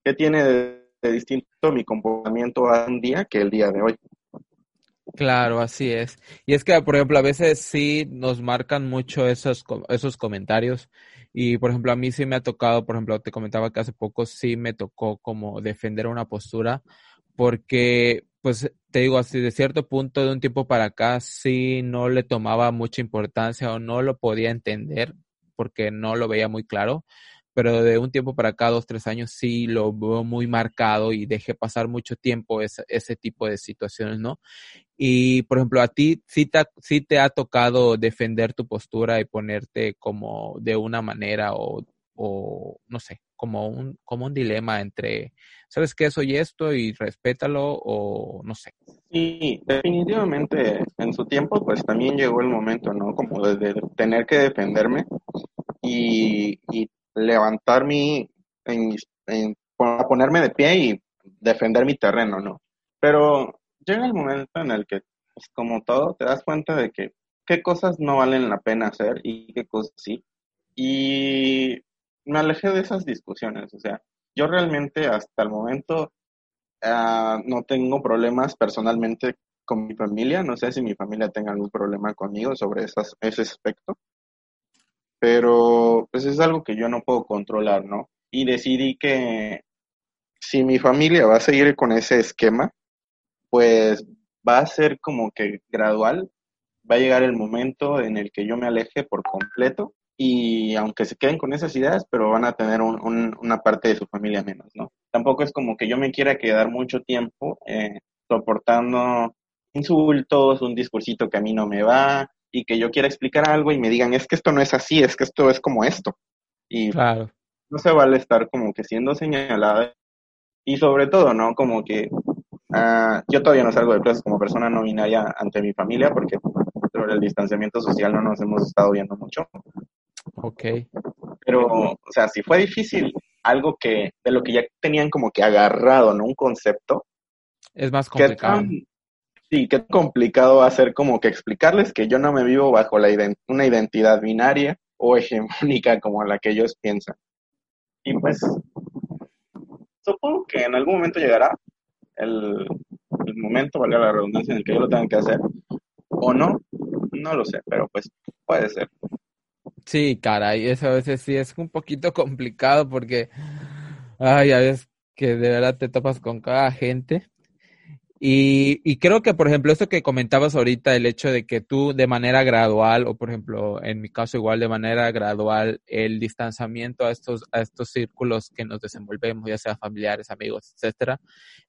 ¿Qué tiene de, distinto mi comportamiento a un día que el día de hoy? Claro, así es. Y es que, por ejemplo, a veces sí nos marcan mucho esos, esos comentarios. Y, por ejemplo, a mí sí me ha tocado, por ejemplo, te comentaba que hace poco sí me tocó como defender una postura, porque, pues, te digo, así de cierto punto, de un tiempo para acá, sí no le tomaba mucha importancia o no lo podía entender porque no lo veía muy claro pero de un tiempo para acá, dos, tres años, sí lo veo muy marcado y dejé pasar mucho tiempo ese, ese tipo de situaciones, ¿no? Y, por ejemplo, a ti sí te, sí te ha tocado defender tu postura y ponerte como de una manera o, o no sé, como un, como un dilema entre, ¿sabes qué? Soy esto y respétalo o no sé. Sí, definitivamente en su tiempo pues también llegó el momento, ¿no? Como de, tener que defenderme y, y levantar mi, en, ponerme de pie y defender mi terreno, ¿no? Pero llega el momento en el que, pues como todo, te das cuenta de que qué cosas no valen la pena hacer y qué cosas sí. Y me alejé de esas discusiones, o sea, yo realmente hasta el momento uh, no tengo problemas personalmente con mi familia, no sé si mi familia tenga algún problema conmigo sobre ese aspecto, pero pues es algo que yo no puedo controlar, ¿no? Y decidí que si mi familia va a seguir con ese esquema, pues va a ser como que gradual, va a llegar el momento en el que yo me aleje por completo y aunque se queden con esas ideas, pero van a tener una parte de su familia menos, ¿no? Tampoco es como que yo me quiera quedar mucho tiempo eh, soportando insultos, un discursito que a mí no me va, y que yo quiera explicar algo y me digan, es que esto no es así, es que esto es como esto. Y claro. no se vale estar como que siendo señalada. Y sobre todo, ¿no? Como que uh, yo todavía no salgo de clases como persona no binaria ante mi familia porque por el distanciamiento social no nos hemos estado viendo mucho. Ok. Pero, o sea, si fue difícil algo que, de lo que ya tenían como que agarrado, ¿no? Un concepto. Es más complicado. Sí, qué complicado va a ser como que explicarles que yo no me vivo bajo la una identidad binaria o hegemónica como la que ellos piensan. Y pues, supongo que en algún momento llegará el, el momento, valga la redundancia, en el que yo lo tenga que hacer. O no, no lo sé, pero pues puede ser. Sí, caray, eso a veces sí es un poquito complicado porque, ay, a veces que de verdad te topas con cada gente y, y, creo que, por ejemplo, esto que comentabas ahorita, el hecho de que tú de manera gradual, o por ejemplo, en mi caso igual de manera gradual, el distanciamiento a estos, a estos círculos que nos desenvolvemos, ya sea familiares, amigos, etcétera,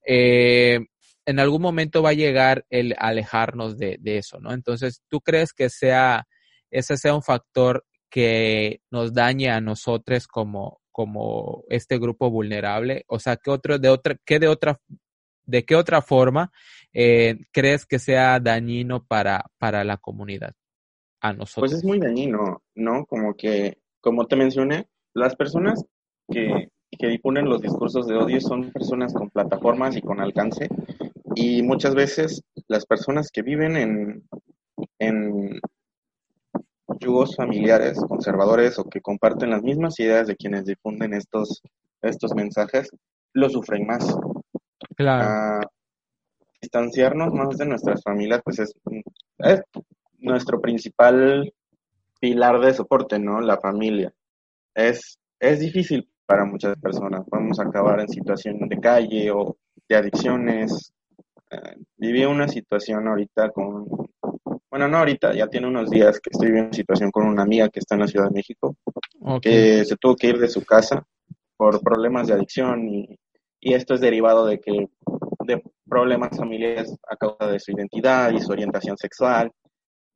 eh, en algún momento va a llegar el alejarnos de, de eso, ¿no? Entonces, ¿tú crees que sea, ese sea un factor que nos dañe a nosotros como, como este grupo vulnerable? O sea, ¿qué otro, de otra, qué de otra ¿de qué otra forma eh, crees que sea dañino para, para la comunidad? A nosotros. Pues es muy dañino, ¿no? Como que, como te mencioné, las personas que, que difunden los discursos de odio son personas con plataformas y con alcance. Y muchas veces las personas que viven en, en yugos familiares conservadores o que comparten las mismas ideas de quienes difunden estos, estos mensajes, lo sufren más. Claro. distanciarnos más de nuestras familias, pues es, es nuestro principal pilar de soporte, ¿no? La familia. Es, es difícil para muchas personas. Vamos a acabar en situación de calle o de adicciones. Eh, viví una situación ahorita con, bueno, no ahorita, ya tiene unos días que estoy viviendo una situación con una amiga que está en la Ciudad de México, que se tuvo que ir de su casa por problemas de adicción y y esto es derivado de que de problemas familiares a causa de su identidad y su orientación sexual.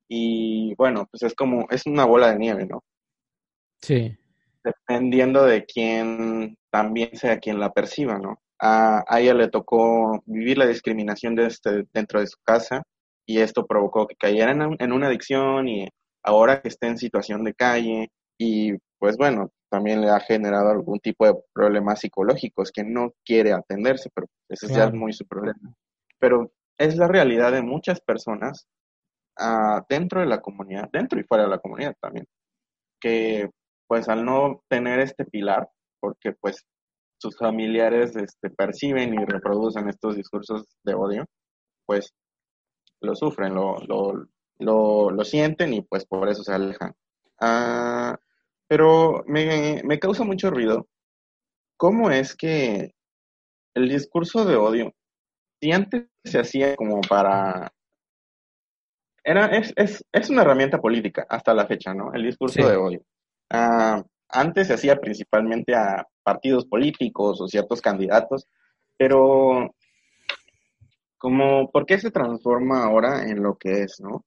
Y bueno pues es como es una bola de nieve no sí. Dependiendo de quién también sea quien la perciba no a, ella le tocó vivir la discriminación de este, dentro de su casa y esto provocó que cayera en, en una adicción y ahora que esté en situación de calle y pues bueno, también le ha generado algún tipo de problemas psicológicos que no quiere atenderse, pero ese ya es muy su problema. Pero es la realidad de muchas personas uh, dentro de la comunidad, dentro y fuera de la comunidad también, que pues al no tener este pilar, porque pues sus familiares este, perciben y reproducen estos discursos de odio, pues lo sufren, lo, lo, lo, lo sienten y pues por eso se alejan. Ah, pero me, me causa mucho ruido cómo es que el discurso de odio, si antes se hacía como para... Era, es, es, es una herramienta política hasta la fecha, ¿no? El discurso Sí. de odio. Ah, antes se hacía principalmente a partidos políticos o ciertos candidatos, pero como, ¿por qué se transforma ahora en lo que es, no?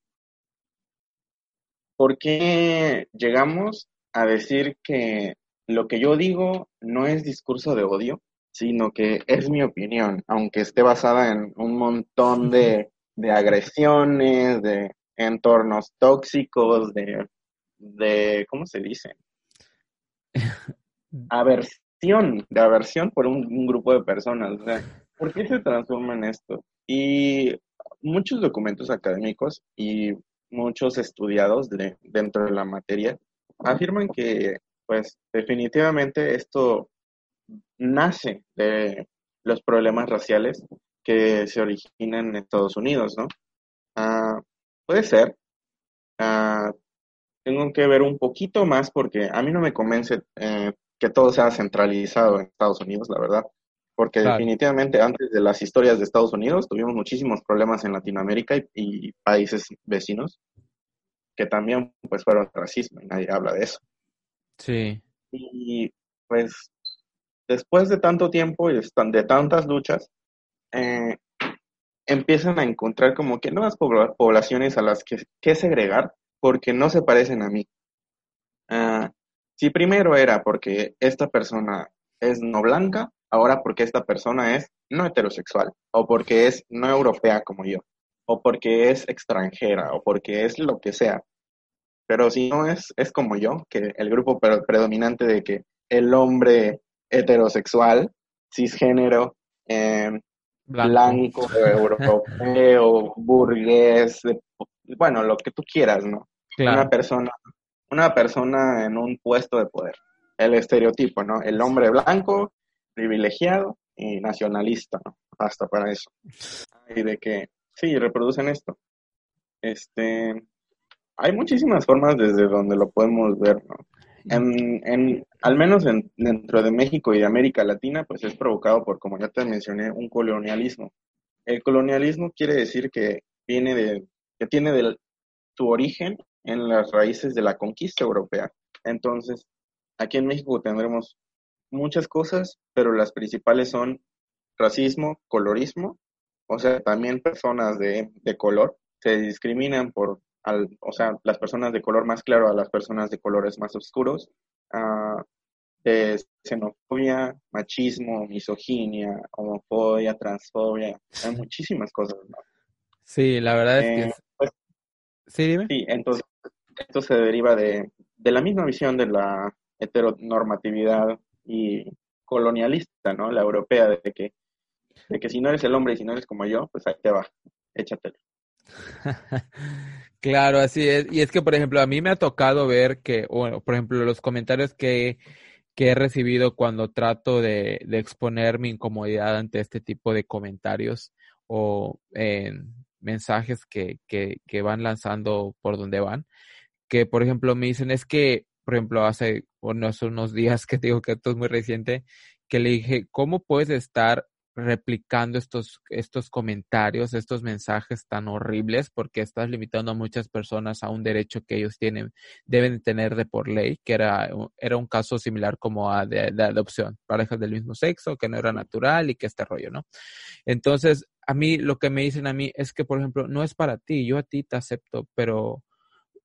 ¿Por qué llegamos a decir que lo que yo digo no es discurso de odio, sino que es mi opinión, aunque esté basada en un montón de, de agresiones, de entornos tóxicos, de, de, ¿cómo se dice? Aversión, de aversión por un, un grupo de personas. O sea, ¿por qué se transforma en esto? Y muchos documentos académicos y muchos estudiados de- dentro de la materia afirman que, pues, definitivamente esto nace de los problemas raciales que se originan en Estados Unidos, ¿no? Ah, puede ser. Ah, tengo que ver un poquito más porque a mí no me convence eh, que todo sea centralizado en Estados Unidos, la verdad. Porque Claro. definitivamente antes de las historias de Estados Unidos tuvimos muchísimos problemas en Latinoamérica y, y países vecinos que también pues fueron racismo y nadie habla de eso. Sí, Y pues después de tanto tiempo y de tan- de tantas luchas, eh, empiezan a encontrar como que nuevas pobla- poblaciones a las que, que segregar porque no se parecen a mí. Ah, si primero era porque esta persona es no blanca, ahora porque esta persona es no heterosexual, o porque es no europea como yo, o porque es extranjera, o porque es lo que sea. Pero si no es, es como yo, que el grupo pre- predominante de que el hombre heterosexual, cisgénero, eh, blanco. blanco, europeo, burgués, bueno, lo que tú quieras, ¿no? Claro. Una persona, una persona en un puesto de poder. El estereotipo, ¿no? El hombre blanco, privilegiado y nacionalista, ¿no? Basta para eso. Y de que, sí, reproducen esto. Este, hay muchísimas formas desde donde lo podemos ver, ¿no? En, en, al menos en- dentro de México y de América Latina, pues es provocado por, como ya te mencioné, un colonialismo. El colonialismo quiere decir que viene de, que tiene del- su origen en las raíces de la conquista europea. Entonces, aquí en México tendremos muchas cosas, pero las principales son racismo, colorismo, o sea, también personas de, de color se discriminan por, al, o sea, las personas de color más claro a las personas de colores más oscuros, ah, de xenofobia, machismo, misoginia, homofobia, transfobia, hay muchísimas cosas, ¿no? Sí, la verdad es que Eh, es- pues, Sí, dime. Sí, entonces esto se deriva de, de la misma visión de la heteronormatividad y colonialista, ¿no? La europea, de que, de que si no eres el hombre y si no eres como yo, pues ahí te va, échatelo. Claro, así es. Y es que, por ejemplo, a mí me ha tocado ver que, bueno, por ejemplo, los comentarios que, que he recibido cuando trato de, de exponer mi incomodidad ante este tipo de comentarios o en mensajes que, que, que van lanzando por donde van, que, por ejemplo, me dicen, es que, por ejemplo, hace unos, unos días que digo que esto es muy reciente, que le dije, ¿cómo puedes estar replicando estos, estos comentarios, estos mensajes tan horribles, porque estás limitando a muchas personas a un derecho que ellos tienen, deben tener de por ley, que era, era un caso similar como a de, de adopción, parejas del mismo sexo, que no era natural y que este rollo, ¿no? Entonces, a mí lo que me dicen a mí es que, por ejemplo, no es para ti, yo a ti te acepto, pero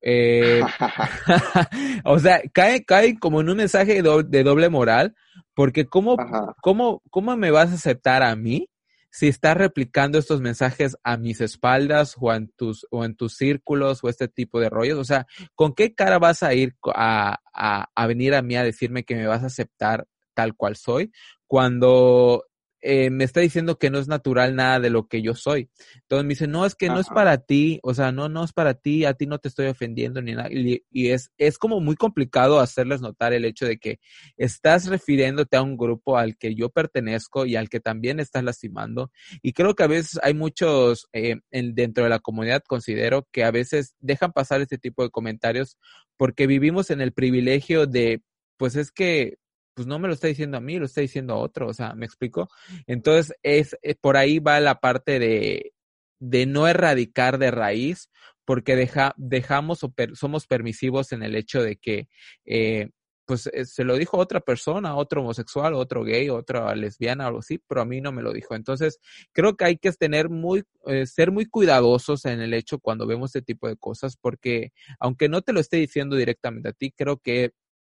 eh, o sea, cae, cae como en un mensaje de doble, de doble moral, porque ¿cómo. ¿cómo, ¿cómo me vas a aceptar a mí si estás replicando estos mensajes a mis espaldas o en tus, o en tus círculos o este tipo de rollos? O sea, ¿con qué cara vas a ir a, a, a venir a mí a decirme que me vas a aceptar tal cual soy cuando eh, me está diciendo que no es natural nada de lo que yo soy. Entonces me dice, no, es que no es para ti, o sea, no, no es para ti, a ti no te estoy ofendiendo ni nada. Y, es, es como muy complicado hacerles notar el hecho de que estás refiriéndote a un grupo al que yo pertenezco y al que también estás lastimando. Y creo que a veces hay muchos eh, dentro de la comunidad, considero que a veces dejan pasar este tipo de comentarios porque vivimos en el privilegio de, pues es que pues no me lo está diciendo a mí, lo está diciendo a otro, o sea, ¿me explico? Entonces, es, eh, por ahí va la parte de, de no erradicar de raíz, porque deja, dejamos o somos permisivos en el hecho de que, eh, pues eh, se lo dijo otra persona, otro homosexual, otro gay, otra lesbiana, algo así, pero a mí no me lo dijo. Entonces, creo que hay que tener muy, ser muy cuidadosos en el hecho cuando vemos este tipo de cosas, porque aunque no te lo esté diciendo directamente a ti, creo que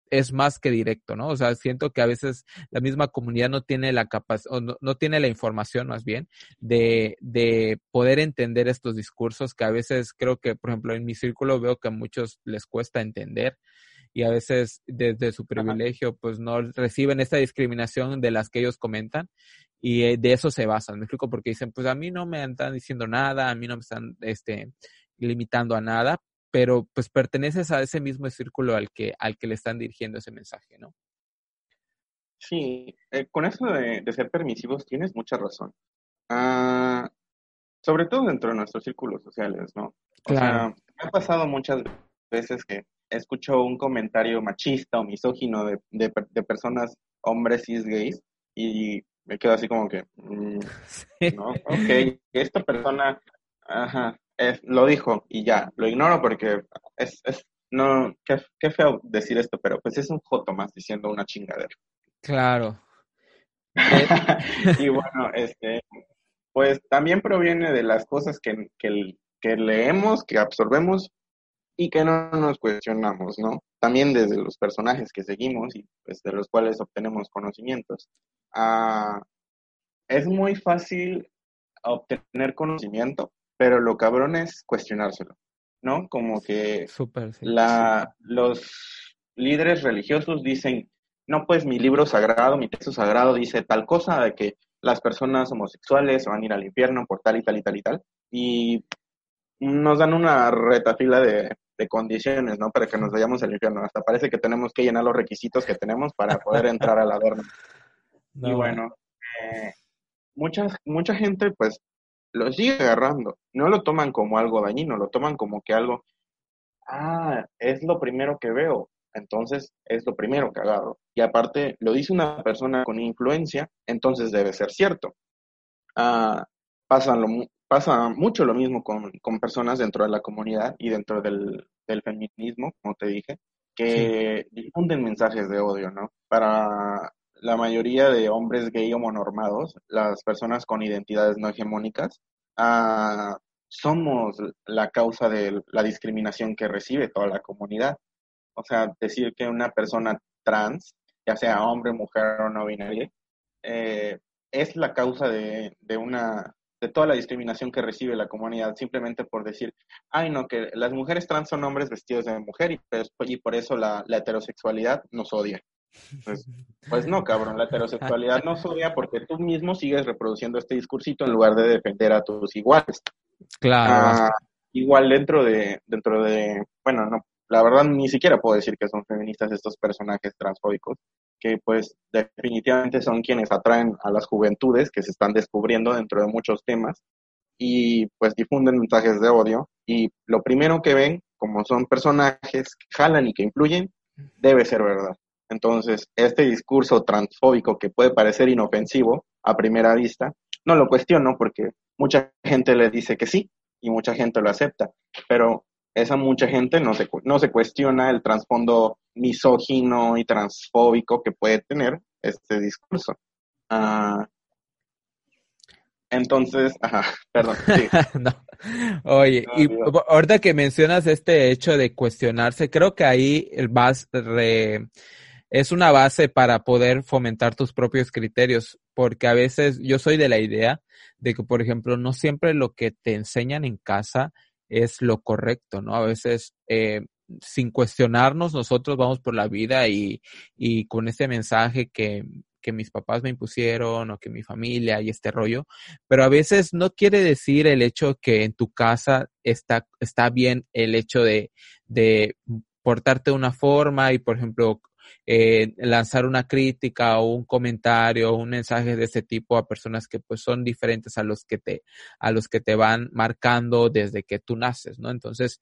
es más que directo, ¿no? O sea, siento que a veces la misma comunidad no tiene la capacidad, o no, tiene la información más bien, de, de poder entender estos discursos que a veces creo que, por ejemplo, en mi círculo veo que a muchos les cuesta entender y a veces desde su privilegio pues no reciben esta discriminación de las que ellos comentan y eh, de eso se basan, me explico, porque dicen, pues a mí no me están diciendo nada, a mí no me están este, limitando a nada, pero pues perteneces a ese mismo círculo al que, al que le están dirigiendo ese mensaje, ¿no? Sí, eh, con eso de, ser permisivos tienes mucha razón. Ah, sobre todo dentro de nuestros círculos sociales, ¿no? Claro. me ha pasado muchas veces que escucho un comentario machista o misógino de, de, personas, hombres cis gays, y me quedo así como que, mm, ¿no? Ok, esta persona, ajá, lo dijo y ya, lo ignoro porque es, es no, qué, qué, feo decir esto, pero pues es un joto más diciendo una chingadera. Claro. y bueno, este, pues también proviene de las cosas que, que, que, leemos, que absorbemos y que no nos cuestionamos, ¿no? También desde los personajes que seguimos y pues de los cuales obtenemos conocimientos. Ah, es muy fácil obtener conocimiento pero lo cabrón es cuestionárselo, ¿no? Como que la, los líderes religiosos dicen, no, pues mi libro sagrado, mi texto sagrado dice tal cosa, de que las personas homosexuales van a ir al infierno por tal y tal y tal y tal, y nos dan una retafila de, de condiciones, ¿no? Para que nos vayamos al infierno. Hasta parece que tenemos que llenar los requisitos que tenemos para poder entrar al adorno. Y bueno, eh, mucha, mucha gente pues lo sigue agarrando. No lo toman como algo dañino, lo toman como que algo, ah, es lo primero que veo, entonces es lo primero que agarro. Y aparte, lo dice una persona con influencia, entonces debe ser cierto. Ah, pasa, lo, pasa mucho lo mismo con, personas dentro de la comunidad y dentro del, feminismo, como te dije, que difunden mensajes de odio, ¿no? Para la mayoría de hombres gay homonormados, las personas con identidades no hegemónicas, ah, somos la causa de la discriminación que recibe toda la comunidad. O sea, decir que una persona trans, ya sea hombre, mujer o no binaria, eh, es la causa de, una de toda la discriminación que recibe la comunidad simplemente por decir, ay no, que las mujeres trans son hombres vestidos de mujer y por eso la heterosexualidad nos odia. Pues, pues, no, cabrón, la heterosexualidad no odia porque tú mismo sigues reproduciendo este discursito en lugar de defender a tus iguales. Claro. Ah, igual dentro de, dentro de, bueno, no, la verdad ni siquiera puedo decir que son feministas estos personajes transfóbicos, que pues definitivamente son quienes atraen a las juventudes que se están descubriendo dentro de muchos temas y pues difunden mensajes de odio y lo primero que ven, como son personajes que jalan y que influyen, debe ser verdad. Entonces, este discurso transfóbico que puede parecer inofensivo a primera vista, no lo cuestiono porque mucha gente le dice que sí y mucha gente lo acepta, pero esa mucha gente no se, no se cuestiona el trasfondo misógino y transfóbico que puede tener este discurso. Ah, entonces, ajá, perdón. Oye, y ahorita que mencionas este hecho de cuestionarse, creo que ahí vas re, es una base para poder fomentar tus propios criterios, porque a veces yo soy de la idea de que, por ejemplo, no siempre lo que te enseñan en casa es lo correcto, ¿no? A veces, eh, sin cuestionarnos, nosotros vamos por la vida y, y con ese mensaje que, que mis papás me impusieron o que mi familia y este rollo, pero a veces no quiere decir el hecho que en tu casa está, está bien el hecho de, de portarte de una forma y, por ejemplo, eh, lanzar una crítica o un comentario o un mensaje de ese tipo a personas que pues son diferentes a los que te a los que te van marcando desde que tú naces, ¿no? Entonces,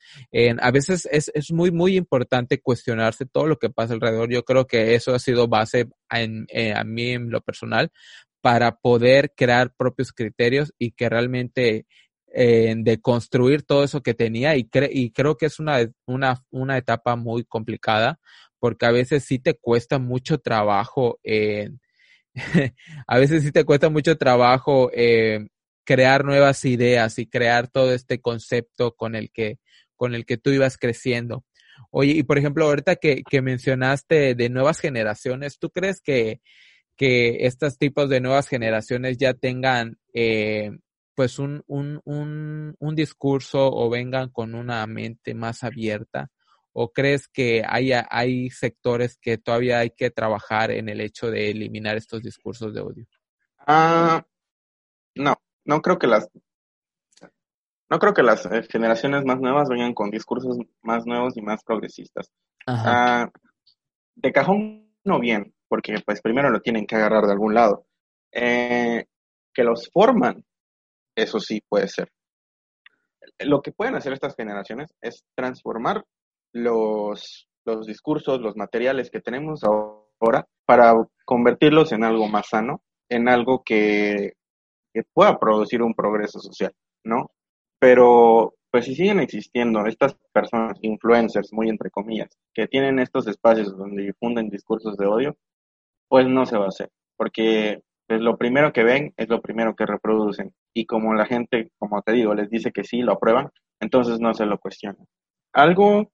a veces es, es muy muy importante cuestionarse todo lo que pasa alrededor. Yo creo que eso ha sido base en, eh, a mí en lo personal para poder crear propios criterios y que realmente eh, de construir todo eso que tenía y, y creo que es una, una, una etapa muy complicada porque a veces sí te cuesta mucho trabajo, a veces sí te cuesta mucho trabajo eh, crear nuevas ideas y crear todo este concepto con el que, con el que tú ibas creciendo. Oye, y por ejemplo, ahorita que, que mencionaste de nuevas generaciones, ¿tú crees que, que estos tipos de nuevas generaciones ya tengan eh, pues un, un, un discurso o vengan con una mente más abierta ¿O crees que hay, hay sectores que todavía hay que trabajar en el hecho de eliminar estos discursos de odio? Ah, no, no creo que las no creo que las eh, generaciones más nuevas vengan con discursos más nuevos y más progresistas. Ah, de cajón no bien, porque pues primero lo tienen que agarrar de algún lado. Eh, que los forman, eso sí puede ser. Lo que pueden hacer estas generaciones es transformar los, los discursos, los materiales que tenemos ahora para convertirlos en algo más sano, en algo que, pueda producir un progreso social, ¿no? Pero pues si siguen existiendo estas personas, influencers, muy entre comillas, que tienen estos espacios donde difunden discursos de odio, pues no se va a hacer, porque pues, lo primero que ven es lo primero que reproducen. Y como la gente, como te digo, les dice que sí, lo aprueban, entonces no se lo cuestionan. Algo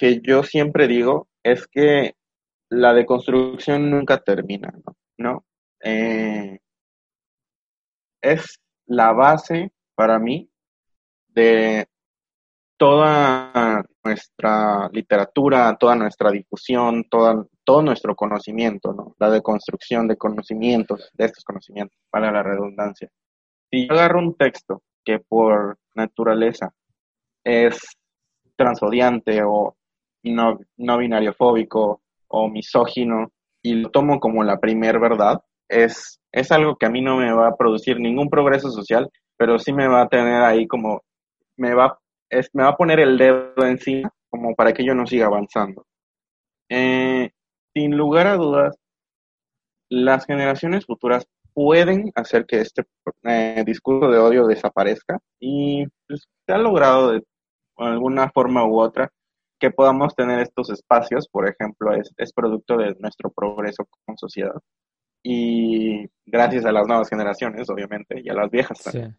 que yo siempre digo es que la deconstrucción nunca termina, ¿no? Eh, es la base para mí de toda nuestra literatura, toda nuestra difusión, todo nuestro conocimiento, ¿no? La deconstrucción de conocimientos, de estos conocimientos, para la redundancia. Si yo agarro un texto que por naturaleza es transodiante o no, no binario fóbico o misógino y lo tomo como la primer verdad, es, es algo que a mí no me va a producir ningún progreso social, pero sí me va a tener ahí como, me va, es, me va a poner el dedo encima como para que yo no siga avanzando. Eh, sin lugar a dudas, las generaciones futuras pueden hacer que este eh, discurso de odio desaparezca y pues, se ha logrado de alguna forma u otra que podamos tener estos espacios, por ejemplo, es, es producto de nuestro progreso como sociedad. Y gracias a las nuevas generaciones, obviamente, y a las viejas también.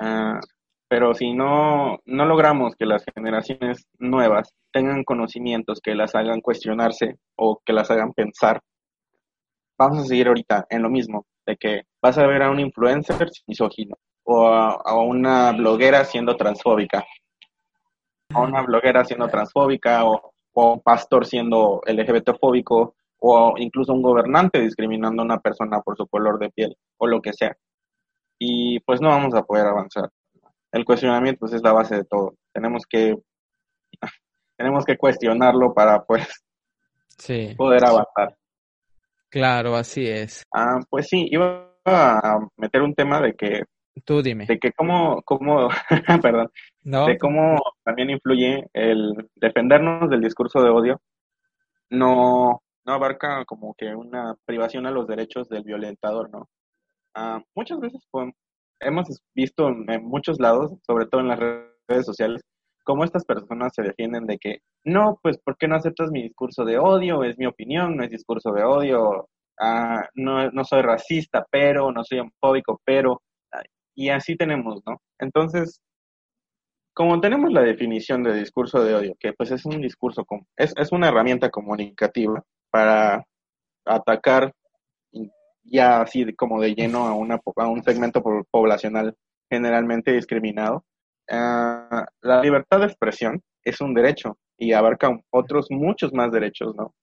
Ah, pero si no, no logramos que las generaciones nuevas tengan conocimientos que las hagan cuestionarse o que las hagan pensar, vamos a seguir ahorita en lo mismo, de que vas a ver a un influencer misógino o a una bloguera siendo transfóbica a una bloguera siendo transfóbica o, un pastor siendo LGBTfóbico o incluso un gobernante discriminando a una persona por su color de piel o lo que sea. Y pues no vamos a poder avanzar. El cuestionamiento pues es la base de todo. Tenemos que tenemos que cuestionarlo para pues poder avanzar. Claro, así es. Ah, pues sí, iba a meter un tema de que Tú dime. De que cómo, cómo perdón, de cómo también influye el defendernos del discurso de odio, no, no abarca como que una privación a los derechos del violentador, ¿no? Ah, muchas veces hemos visto en muchos lados, sobre todo en las redes sociales, cómo estas personas se defienden de que, no, pues, ¿por qué no aceptas mi discurso de odio? Es mi opinión, no es discurso de odio. Ah, no, no soy racista, pero, no soy homofóbico, pero y así tenemos, ¿no? Entonces, como tenemos la definición de discurso de odio, que pues es un discurso, es, es una herramienta comunicativa para atacar ya así como de lleno a, una, a un segmento poblacional generalmente discriminado, ah, la libertad de expresión es un derecho y abarca otros muchos más derechos, ¿no?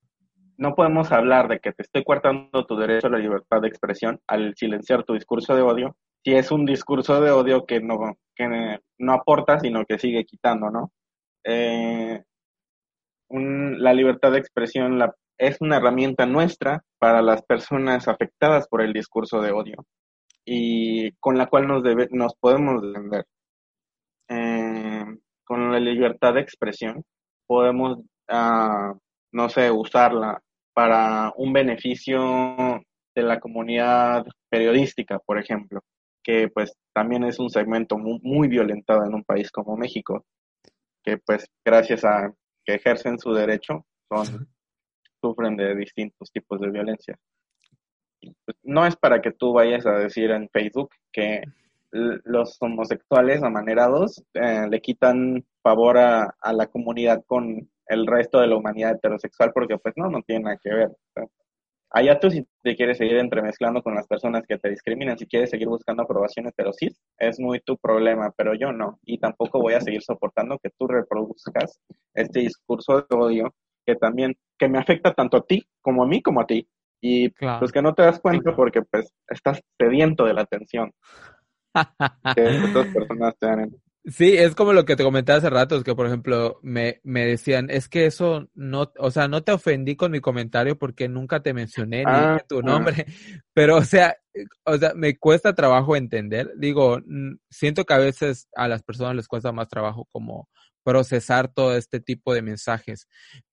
no podemos hablar de que te estoy coartando tu derecho a la libertad de expresión al silenciar tu discurso de odio, si es un discurso de odio que no, que no aporta, sino que sigue quitando, ¿no? Eh, la libertad de expresión la, es una herramienta nuestra para las personas afectadas por el discurso de odio y con la cual nos, debe, nos podemos defender. Eh, con la libertad de expresión podemos, uh, no sé, usarla para un beneficio de la comunidad periodística, por ejemplo, que pues también es un segmento muy, muy violentado en un país como México, que pues gracias a que ejercen su derecho son, sufren de distintos tipos de violencia. Pues, no es para que tú vayas a decir en Facebook que los homosexuales amanerados eh, le quitan favor a, a, la comunidad con el resto de la humanidad heterosexual, porque pues no, no tiene nada que ver. Allá tú si te quieres seguir entremezclando con las personas que te discriminan, si quieres seguir buscando aprobación heterosis, es muy tu problema, pero yo no. Y tampoco voy a seguir soportando que tú reproduzcas este discurso de odio que también, que me afecta tanto a ti como a mí como a ti. Y pues que no te das cuenta porque pues estás sediento de la atención que estas personas te dan. Sí, es como lo que te comentaba hace rato, que por ejemplo me, me decían, es que eso no, o sea, no te ofendí con mi comentario porque nunca te mencioné ni ah, tu ah. nombre, pero o sea, o sea, me cuesta trabajo entender, digo, siento que a veces a las personas les cuesta más trabajo como procesar todo este tipo de mensajes.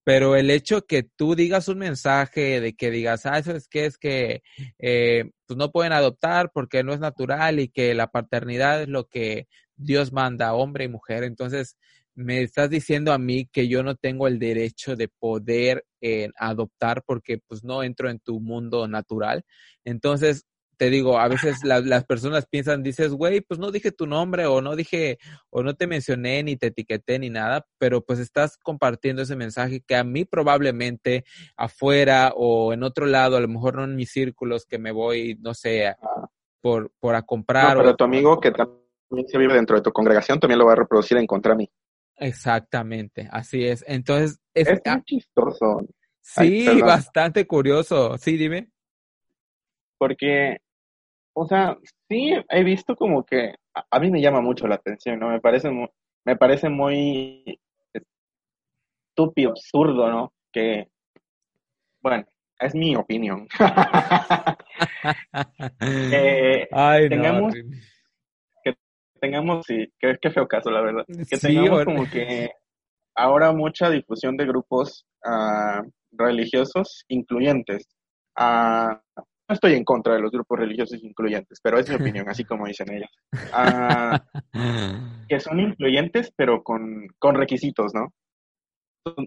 Pero el hecho que tú digas un mensaje de que digas, ah, eso es que es que eh, pues no pueden adoptar porque no es natural y que la paternidad es lo que Dios manda, hombre y mujer. Entonces, me estás diciendo a mí que yo no tengo el derecho de poder eh, adoptar porque pues no entro en tu mundo natural. Entonces, te digo, a veces las personas piensan, dices, güey, pues no dije tu nombre o no dije, o no te mencioné ni te etiqueté ni nada, pero pues estás compartiendo ese mensaje que a mí probablemente afuera o en otro lado, a lo mejor no en mis círculos que me voy, no sé, por, por a comprar. pero tu amigo que también se vive dentro de tu congregación también lo va a reproducir en contra de mí. Exactamente, así es. Entonces, es, es muy chistoso. Sí, bastante curioso. Sí, dime. Porque o sea, sí he visto como que a, mí me llama mucho la atención, ¿no? Me parece muy, me parece muy estúpido, absurdo, ¿no? Que, bueno, es mi opinión. eh, Ay, tengamos, que tengamos, sí, qué, feo caso, la verdad. Que tengamos como que ahora mucha difusión de grupos uh, religiosos incluyentes. Uh, estoy en contra de los grupos religiosos incluyentes, pero es mi opinión, así como dicen ellos. Ah, que son incluyentes, pero con, requisitos, ¿no?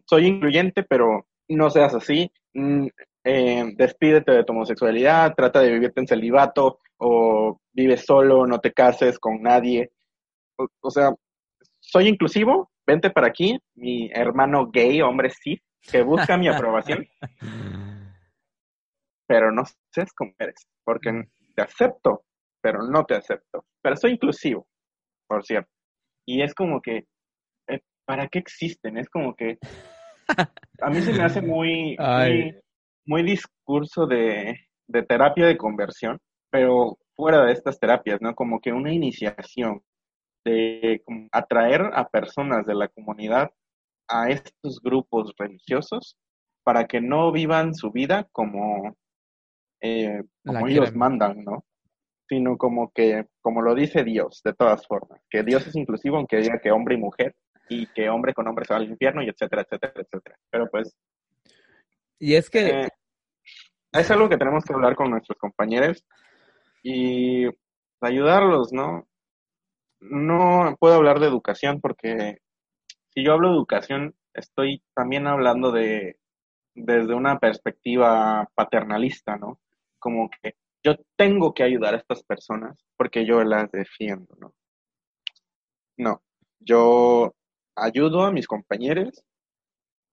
Soy incluyente, pero no seas así. Mm, eh, despídete de tu homosexualidad, trata de vivirte en celibato, o vives solo, no te cases con nadie. O, sea, soy inclusivo, vente para aquí, mi hermano gay, hombre sí, que busca mi aprobación. pero no sé cómo eres, porque te acepto, pero no te acepto. Pero soy inclusivo, por cierto. Y es como que, eh, ¿para qué existen? Es como que, a mí se me hace muy, muy, discurso de, de terapia de conversión, pero fuera de estas terapias, ¿no? Como que una iniciación de atraer a personas de la comunidad a estos grupos religiosos para que no vivan su vida como eh, como ellos mandan, ¿no? Sino como que, como lo dice Dios, de todas formas, que Dios es inclusivo aunque diga que hombre y mujer, y que hombre con hombre se va al infierno, y etcétera, etcétera, etcétera. Pero pues... Y es que... Eh, es algo que tenemos que hablar con nuestros compañeros y ayudarlos, ¿no? No puedo hablar de educación porque si yo hablo de educación, estoy también hablando de desde una perspectiva paternalista, ¿no? Como que yo tengo que ayudar a estas personas porque yo las defiendo, ¿no? No, yo ayudo a mis compañeros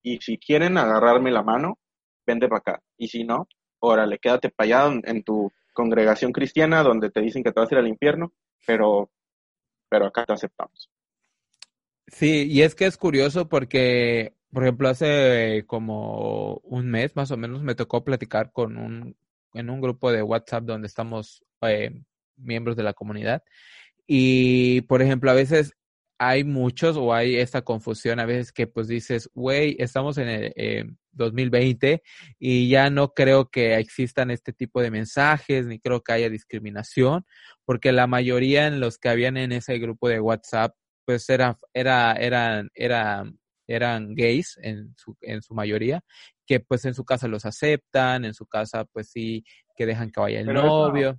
y si quieren agarrarme la mano, vente para acá. Y si no, órale, quédate para allá en tu congregación cristiana donde te dicen que te vas a ir al infierno, pero, pero acá te aceptamos. Sí, y es que es curioso porque por ejemplo, hace como un mes más o menos me tocó platicar con un, en un grupo de WhatsApp donde estamos eh, miembros de la comunidad. Y, por ejemplo, a veces hay muchos o hay esta confusión a veces que pues dices, güey, estamos en el 2020 eh, y ya no creo que existan este tipo de mensajes ni creo que haya discriminación, porque la mayoría en los que habían en ese grupo de WhatsApp pues era, era, eran, eran, eran gays en su, en su mayoría, que pues en su casa los aceptan, en su casa pues sí, que dejan que vaya el novio.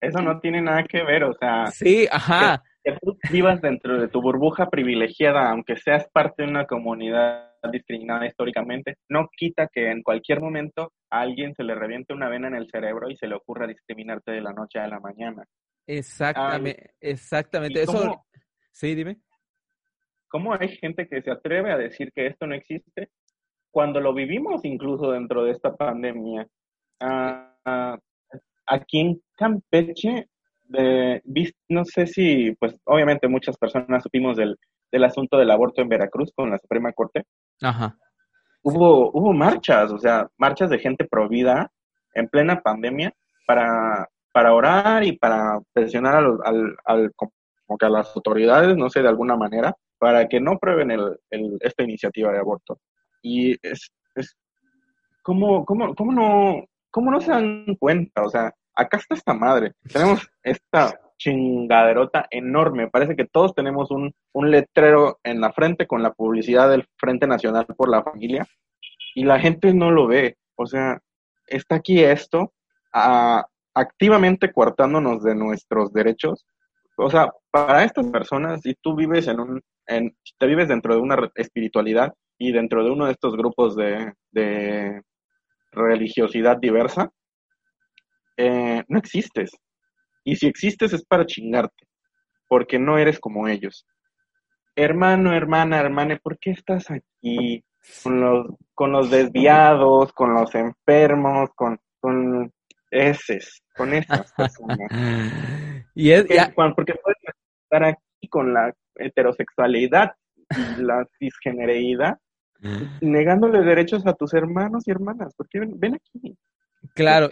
Eso, no tiene nada que ver, o sea. Sí, ajá. Que, tú vivas dentro de tu burbuja privilegiada, aunque seas parte de una comunidad discriminada históricamente, no quita que en cualquier momento a alguien se le reviente una vena en el cerebro y se le ocurra discriminarte de la noche a la mañana. Exactamente, exactamente. Eso, Sí, dime. ¿Cómo hay gente que se atreve a decir que esto no existe cuando lo vivimos incluso dentro de esta pandemia? Ah, aquí en Campeche, de, no sé si, pues obviamente muchas personas supimos del, del asunto del aborto en Veracruz con la Suprema Corte. Ajá. Hubo, hubo marchas, o sea, marchas de gente provida en plena pandemia para, para orar y para presionar al, al, al, como que a las autoridades, no sé, de alguna manera, para que no prueben el, esta iniciativa de aborto. Y es, es ¿cómo, cómo, cómo, no, ¿cómo no se dan cuenta? O sea, acá está esta madre. Tenemos esta chingaderota enorme. Parece que todos tenemos un, un letrero en la frente con la publicidad del Frente Nacional por la Familia y la gente no lo ve. O sea, está aquí esto activamente coartándonos de nuestros derechos o sea, para estas personas, si tú vives en un, en, si te vives dentro de una espiritualidad y dentro de uno de estos grupos de, de religiosidad diversa, eh, no existes. Y si existes es para chingarte, porque no eres como ellos. Hermano, hermana, hermana, ¿por qué estás aquí? Con los, con los desviados, con los enfermos, con, con eses, con esas personas. y es, porque, puedes estar aquí con la heterosexualidad y la cisgenereidad, negándole derechos a tus hermanos y hermanas, porque ven, aquí. Claro,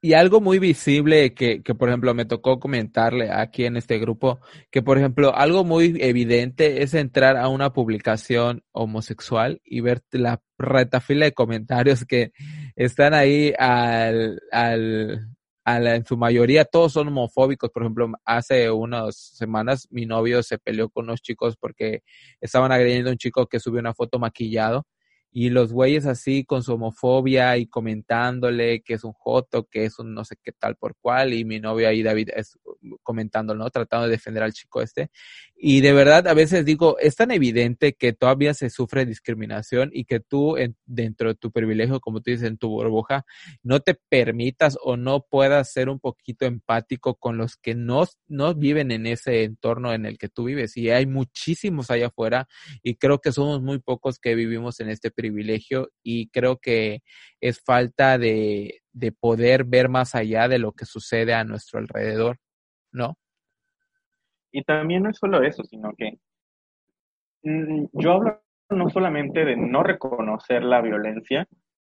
y, algo muy visible que, que, por ejemplo, me tocó comentarle aquí en este grupo, que, por ejemplo, algo muy evidente es entrar a una publicación homosexual y ver la retafila de comentarios que están ahí al, al, en su mayoría todos son homofóbicos. Por ejemplo, hace unas semanas mi novio se peleó con unos chicos porque estaban agrediendo a un chico que subió una foto maquillado y los güeyes así con su homofobia y comentándole que es un joto, que es un no sé qué tal por cual, y mi novio ahí David es comentándolo, ¿no? Tratando de defender al chico este. Y de verdad, a veces digo, es tan evidente que todavía se sufre discriminación y que tú, en, dentro de tu privilegio, como tú dices, en tu burbuja, no te permitas o no puedas ser un poquito empático con los que no, no viven en ese entorno en el que tú vives. Y hay muchísimos allá afuera y creo que somos muy pocos que vivimos en este privilegio y creo que es falta de, de poder ver más allá de lo que sucede a nuestro alrededor, ¿no? Y también no es solo eso, sino que mm, yo hablo no solamente de no reconocer la violencia,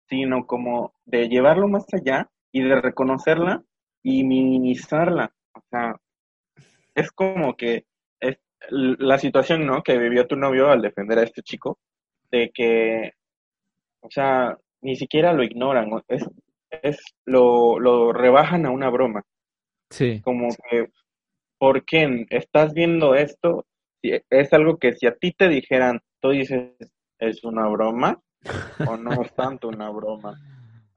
sino como de llevarlo más allá y de reconocerla y minimizarla. O sea, es como que es la situación, ¿no? Que vivió tu novio al defender a este chico, de que, o sea, ni siquiera lo ignoran, es, es lo, lo rebajan a una broma. Sí. Como que, ¿por qué estás viendo esto? Es algo que si a ti te dijeran, tú dices, ¿es una broma? ¿O no es tanto una broma?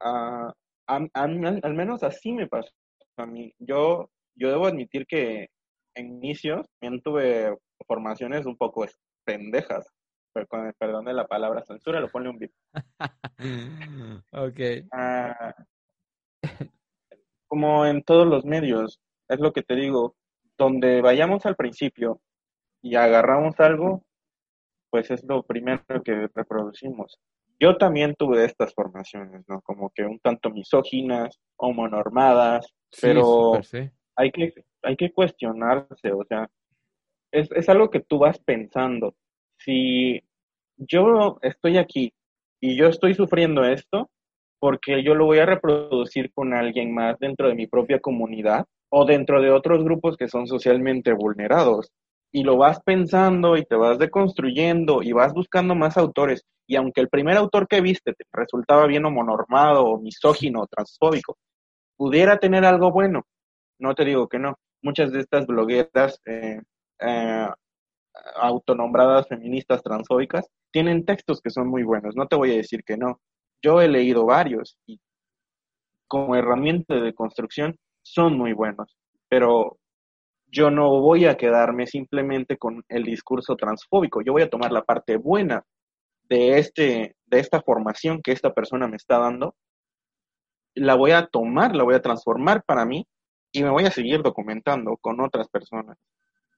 Uh, al menos así me pasó a mí. Yo, yo debo admitir que en inicios también tuve formaciones un poco pendejas con el perdón de la palabra censura, lo pone un bip. ok. Ah, como en todos los medios, es lo que te digo, donde vayamos al principio y agarramos algo, pues es lo primero que reproducimos. Yo también tuve estas formaciones, ¿no? Como que un tanto misóginas, homonormadas, pero hay, que, hay que cuestionarse, o sea, es, es algo que tú vas pensando si yo estoy aquí y yo estoy sufriendo esto porque yo lo voy a reproducir con alguien más dentro de mi propia comunidad o dentro de otros grupos que son socialmente vulnerados. Y lo vas pensando y te vas deconstruyendo y vas buscando más autores. Y aunque el primer autor que viste te resultaba bien homonormado o misógino o transfóbico, pudiera tener algo bueno, no te digo que no. Muchas de estas blogueras eh, eh, autonombradas feministas transfóbicas tienen textos que son muy buenos, no te voy a decir que no. Yo he leído varios y como herramienta de construcción son muy buenos, pero yo no voy a quedarme simplemente con el discurso transfóbico, yo voy a tomar la parte buena de, este, de esta formación que esta persona me está dando, la voy a tomar, la voy a transformar para mí y me voy a seguir documentando con otras personas.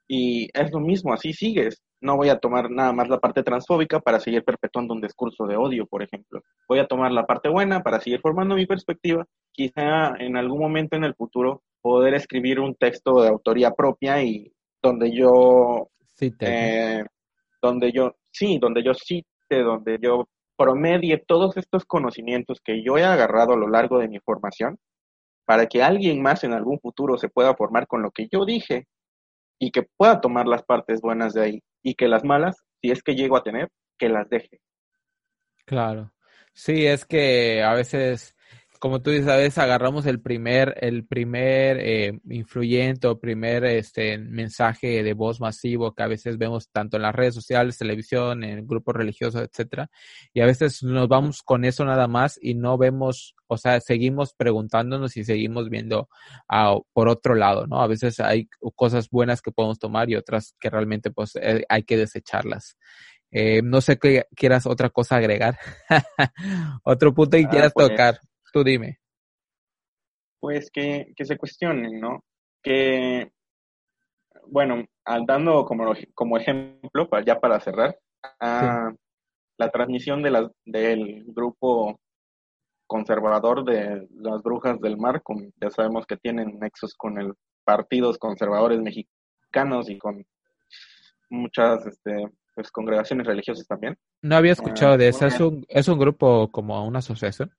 Y es lo mismo, así sigues. No voy a tomar nada más la parte transfóbica para seguir perpetuando un discurso de odio, por ejemplo. Voy a tomar la parte buena para seguir formando mi perspectiva. Quizá en algún momento en el futuro poder escribir un texto de autoría propia y donde yo... Cite. Eh, donde yo, sí, donde yo cite, donde yo promedie todos estos conocimientos que yo he agarrado a lo largo de mi formación para que alguien más en algún futuro se pueda formar con lo que yo dije y que pueda tomar las partes buenas de ahí y que las malas, si es que llego a tener, que las deje. Claro. Sí, es que a veces como tú dices, a veces agarramos el primer, el primer eh, influyente o primer este, mensaje de voz masivo que a veces vemos tanto en las redes sociales, televisión, en grupos religiosos, etcétera, y a veces nos vamos con eso nada más y no vemos, o sea, seguimos preguntándonos y seguimos viendo ah, por otro lado, ¿no? A veces hay cosas buenas que podemos tomar y otras que realmente pues eh, hay que desecharlas. Eh, no sé qué quieras otra cosa agregar. Otro punto que ah, quieras pues, tocar. Tú dime. Pues que, se cuestionen, ¿no? Que, bueno, dando como, como ejemplo, ya para cerrar, la transmisión de la, del grupo conservador de las brujas del mar, ya sabemos que tienen nexos con el partidos conservadores mexicanos y con muchas este, pues, congregaciones religiosas también. No había escuchado de eso. ¿Es un, ¿Es un grupo como una asociación?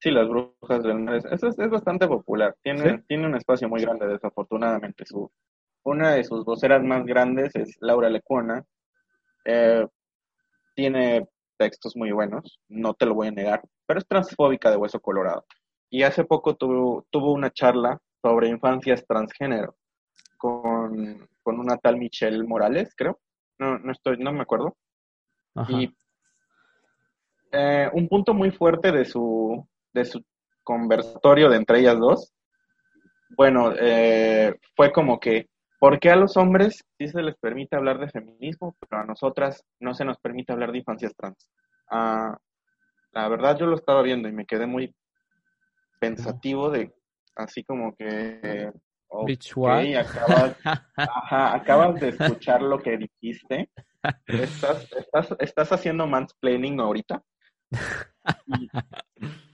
Sí, las brujas del mar. Eso es, bastante popular. Tiene, tiene un espacio muy grande, desafortunadamente. Su, una de sus voceras más grandes es Laura Lecuona. Eh, tiene textos muy buenos, no te lo voy a negar, pero es transfóbica de hueso colorado. Y hace poco tuvo, tuvo una charla sobre infancias transgénero con, una tal Michelle Morales, creo. No, no estoy, no me acuerdo. Y eh, un punto muy fuerte de su, de su conversatorio de entre ellas dos, bueno, eh, fue como que, ¿por qué a los hombres sí se les permite hablar de feminismo, pero a nosotras no se nos permite hablar de infancias trans? Ah, la verdad yo lo estaba viendo y me quedé muy pensativo de, así como que... Okay, acabas, acabas de escuchar lo que dijiste. ¿Estás, estás, estás haciendo mansplaining ahorita? Y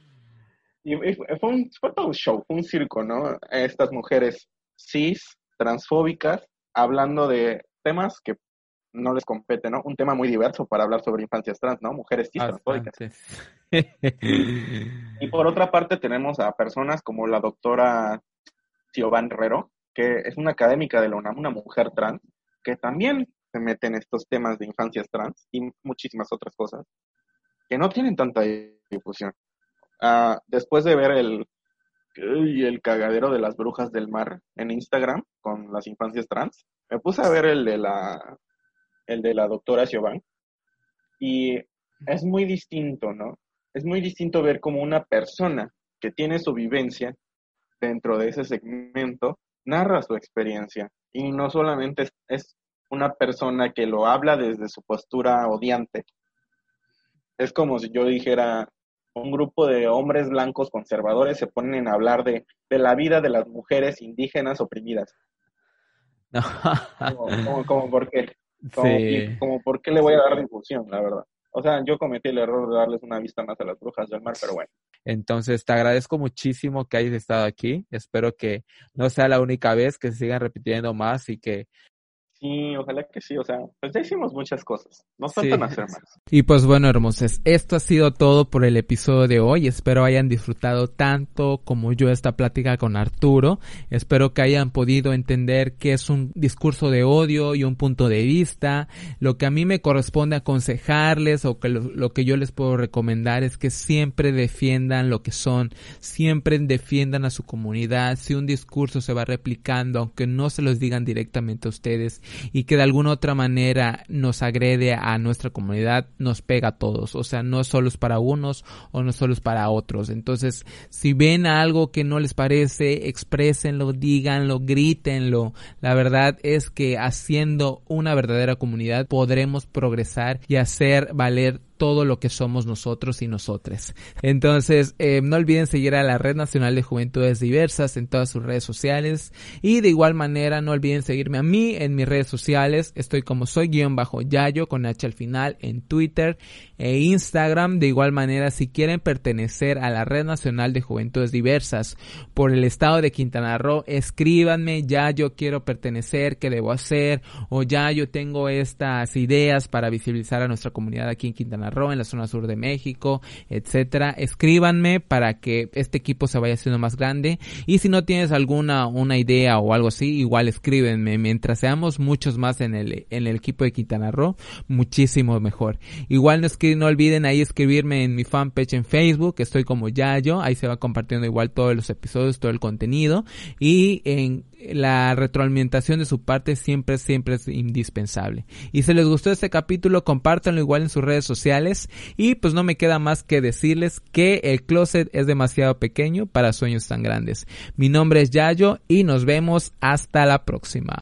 fue, un, fue todo un show, fue un circo, ¿no? Estas mujeres cis, transfóbicas, hablando de temas que no les competen, ¿no? Un tema muy diverso para hablar sobre infancias trans, ¿no? Mujeres cis, transfóbicas. y por otra parte tenemos a personas como la doctora Siobhan Herrero, que es una académica de la UNAM, una mujer trans, que también se mete en estos temas de infancias trans y muchísimas otras cosas que no tienen tanta difusión. Ah, después de ver el, el cagadero de las brujas del mar en Instagram con las infancias trans, me puse a ver el de la, el de la doctora Siobhan y es muy distinto, ¿no? Es muy distinto ver como una persona que tiene su vivencia dentro de ese segmento narra su experiencia y no solamente es una persona que lo habla desde su postura odiante. Es como si yo dijera, un grupo de hombres blancos conservadores se ponen a hablar de, la vida de las mujeres indígenas oprimidas. No. como, por qué. Como, por qué le voy a dar difusión, la verdad. O sea, yo cometí el error de darles una vista más a las brujas del mar, pero bueno. Entonces, te agradezco muchísimo que hayas estado aquí. Espero que no sea la única vez, que se sigan repitiendo más y que Sí, ojalá que sí, o sea, pues ya hicimos muchas cosas, no faltan hacer más. Y pues bueno, hermosos, esto ha sido todo por el episodio de hoy, espero hayan disfrutado tanto como yo esta plática con Arturo, espero que hayan podido entender qué es un discurso de odio y un punto de vista, lo que a mí me corresponde aconsejarles o que lo, lo que yo les puedo recomendar es que siempre defiendan lo que son, siempre defiendan a su comunidad, si un discurso se va replicando, aunque no se los digan directamente a ustedes, y que de alguna otra manera nos agrede a nuestra comunidad, nos pega a todos. O sea, no solo es para unos o no solo para otros. Entonces, si ven algo que no les parece, exprésenlo, díganlo, grítenlo. La verdad es que haciendo una verdadera comunidad podremos progresar y hacer valer todo lo que somos nosotros y nosotras. Entonces, eh, no olviden seguir a la Red Nacional de Juventudes Diversas en todas sus redes sociales y de igual manera no olviden seguirme a mí en mis redes sociales. Estoy como soy guion bajo Yayo con H al final en Twitter e Instagram. De igual manera, si quieren pertenecer a la Red Nacional de Juventudes Diversas por el estado de Quintana Roo, escríbanme, ya yo quiero pertenecer, qué debo hacer, o ya yo tengo estas ideas para visibilizar a nuestra comunidad aquí en Quintana En la zona sur de México, etcétera. Escríbanme para que este equipo se vaya haciendo más grande. Y si no tienes alguna una idea o algo así, igual escríbenme. Mientras seamos muchos más en el, en el equipo de Quintana Roo, muchísimo mejor. Igual no es que no olviden ahí escribirme en mi fanpage en Facebook, estoy como Yayo, ahí se va compartiendo igual todos los episodios, todo el contenido y en la retroalimentación de su parte siempre, siempre es indispensable. Y si les gustó este capítulo, compártanlo igual en sus redes sociales. Y pues no me queda más que decirles que el closet es demasiado pequeño para sueños tan grandes. Mi nombre es Yayo y nos vemos hasta la próxima.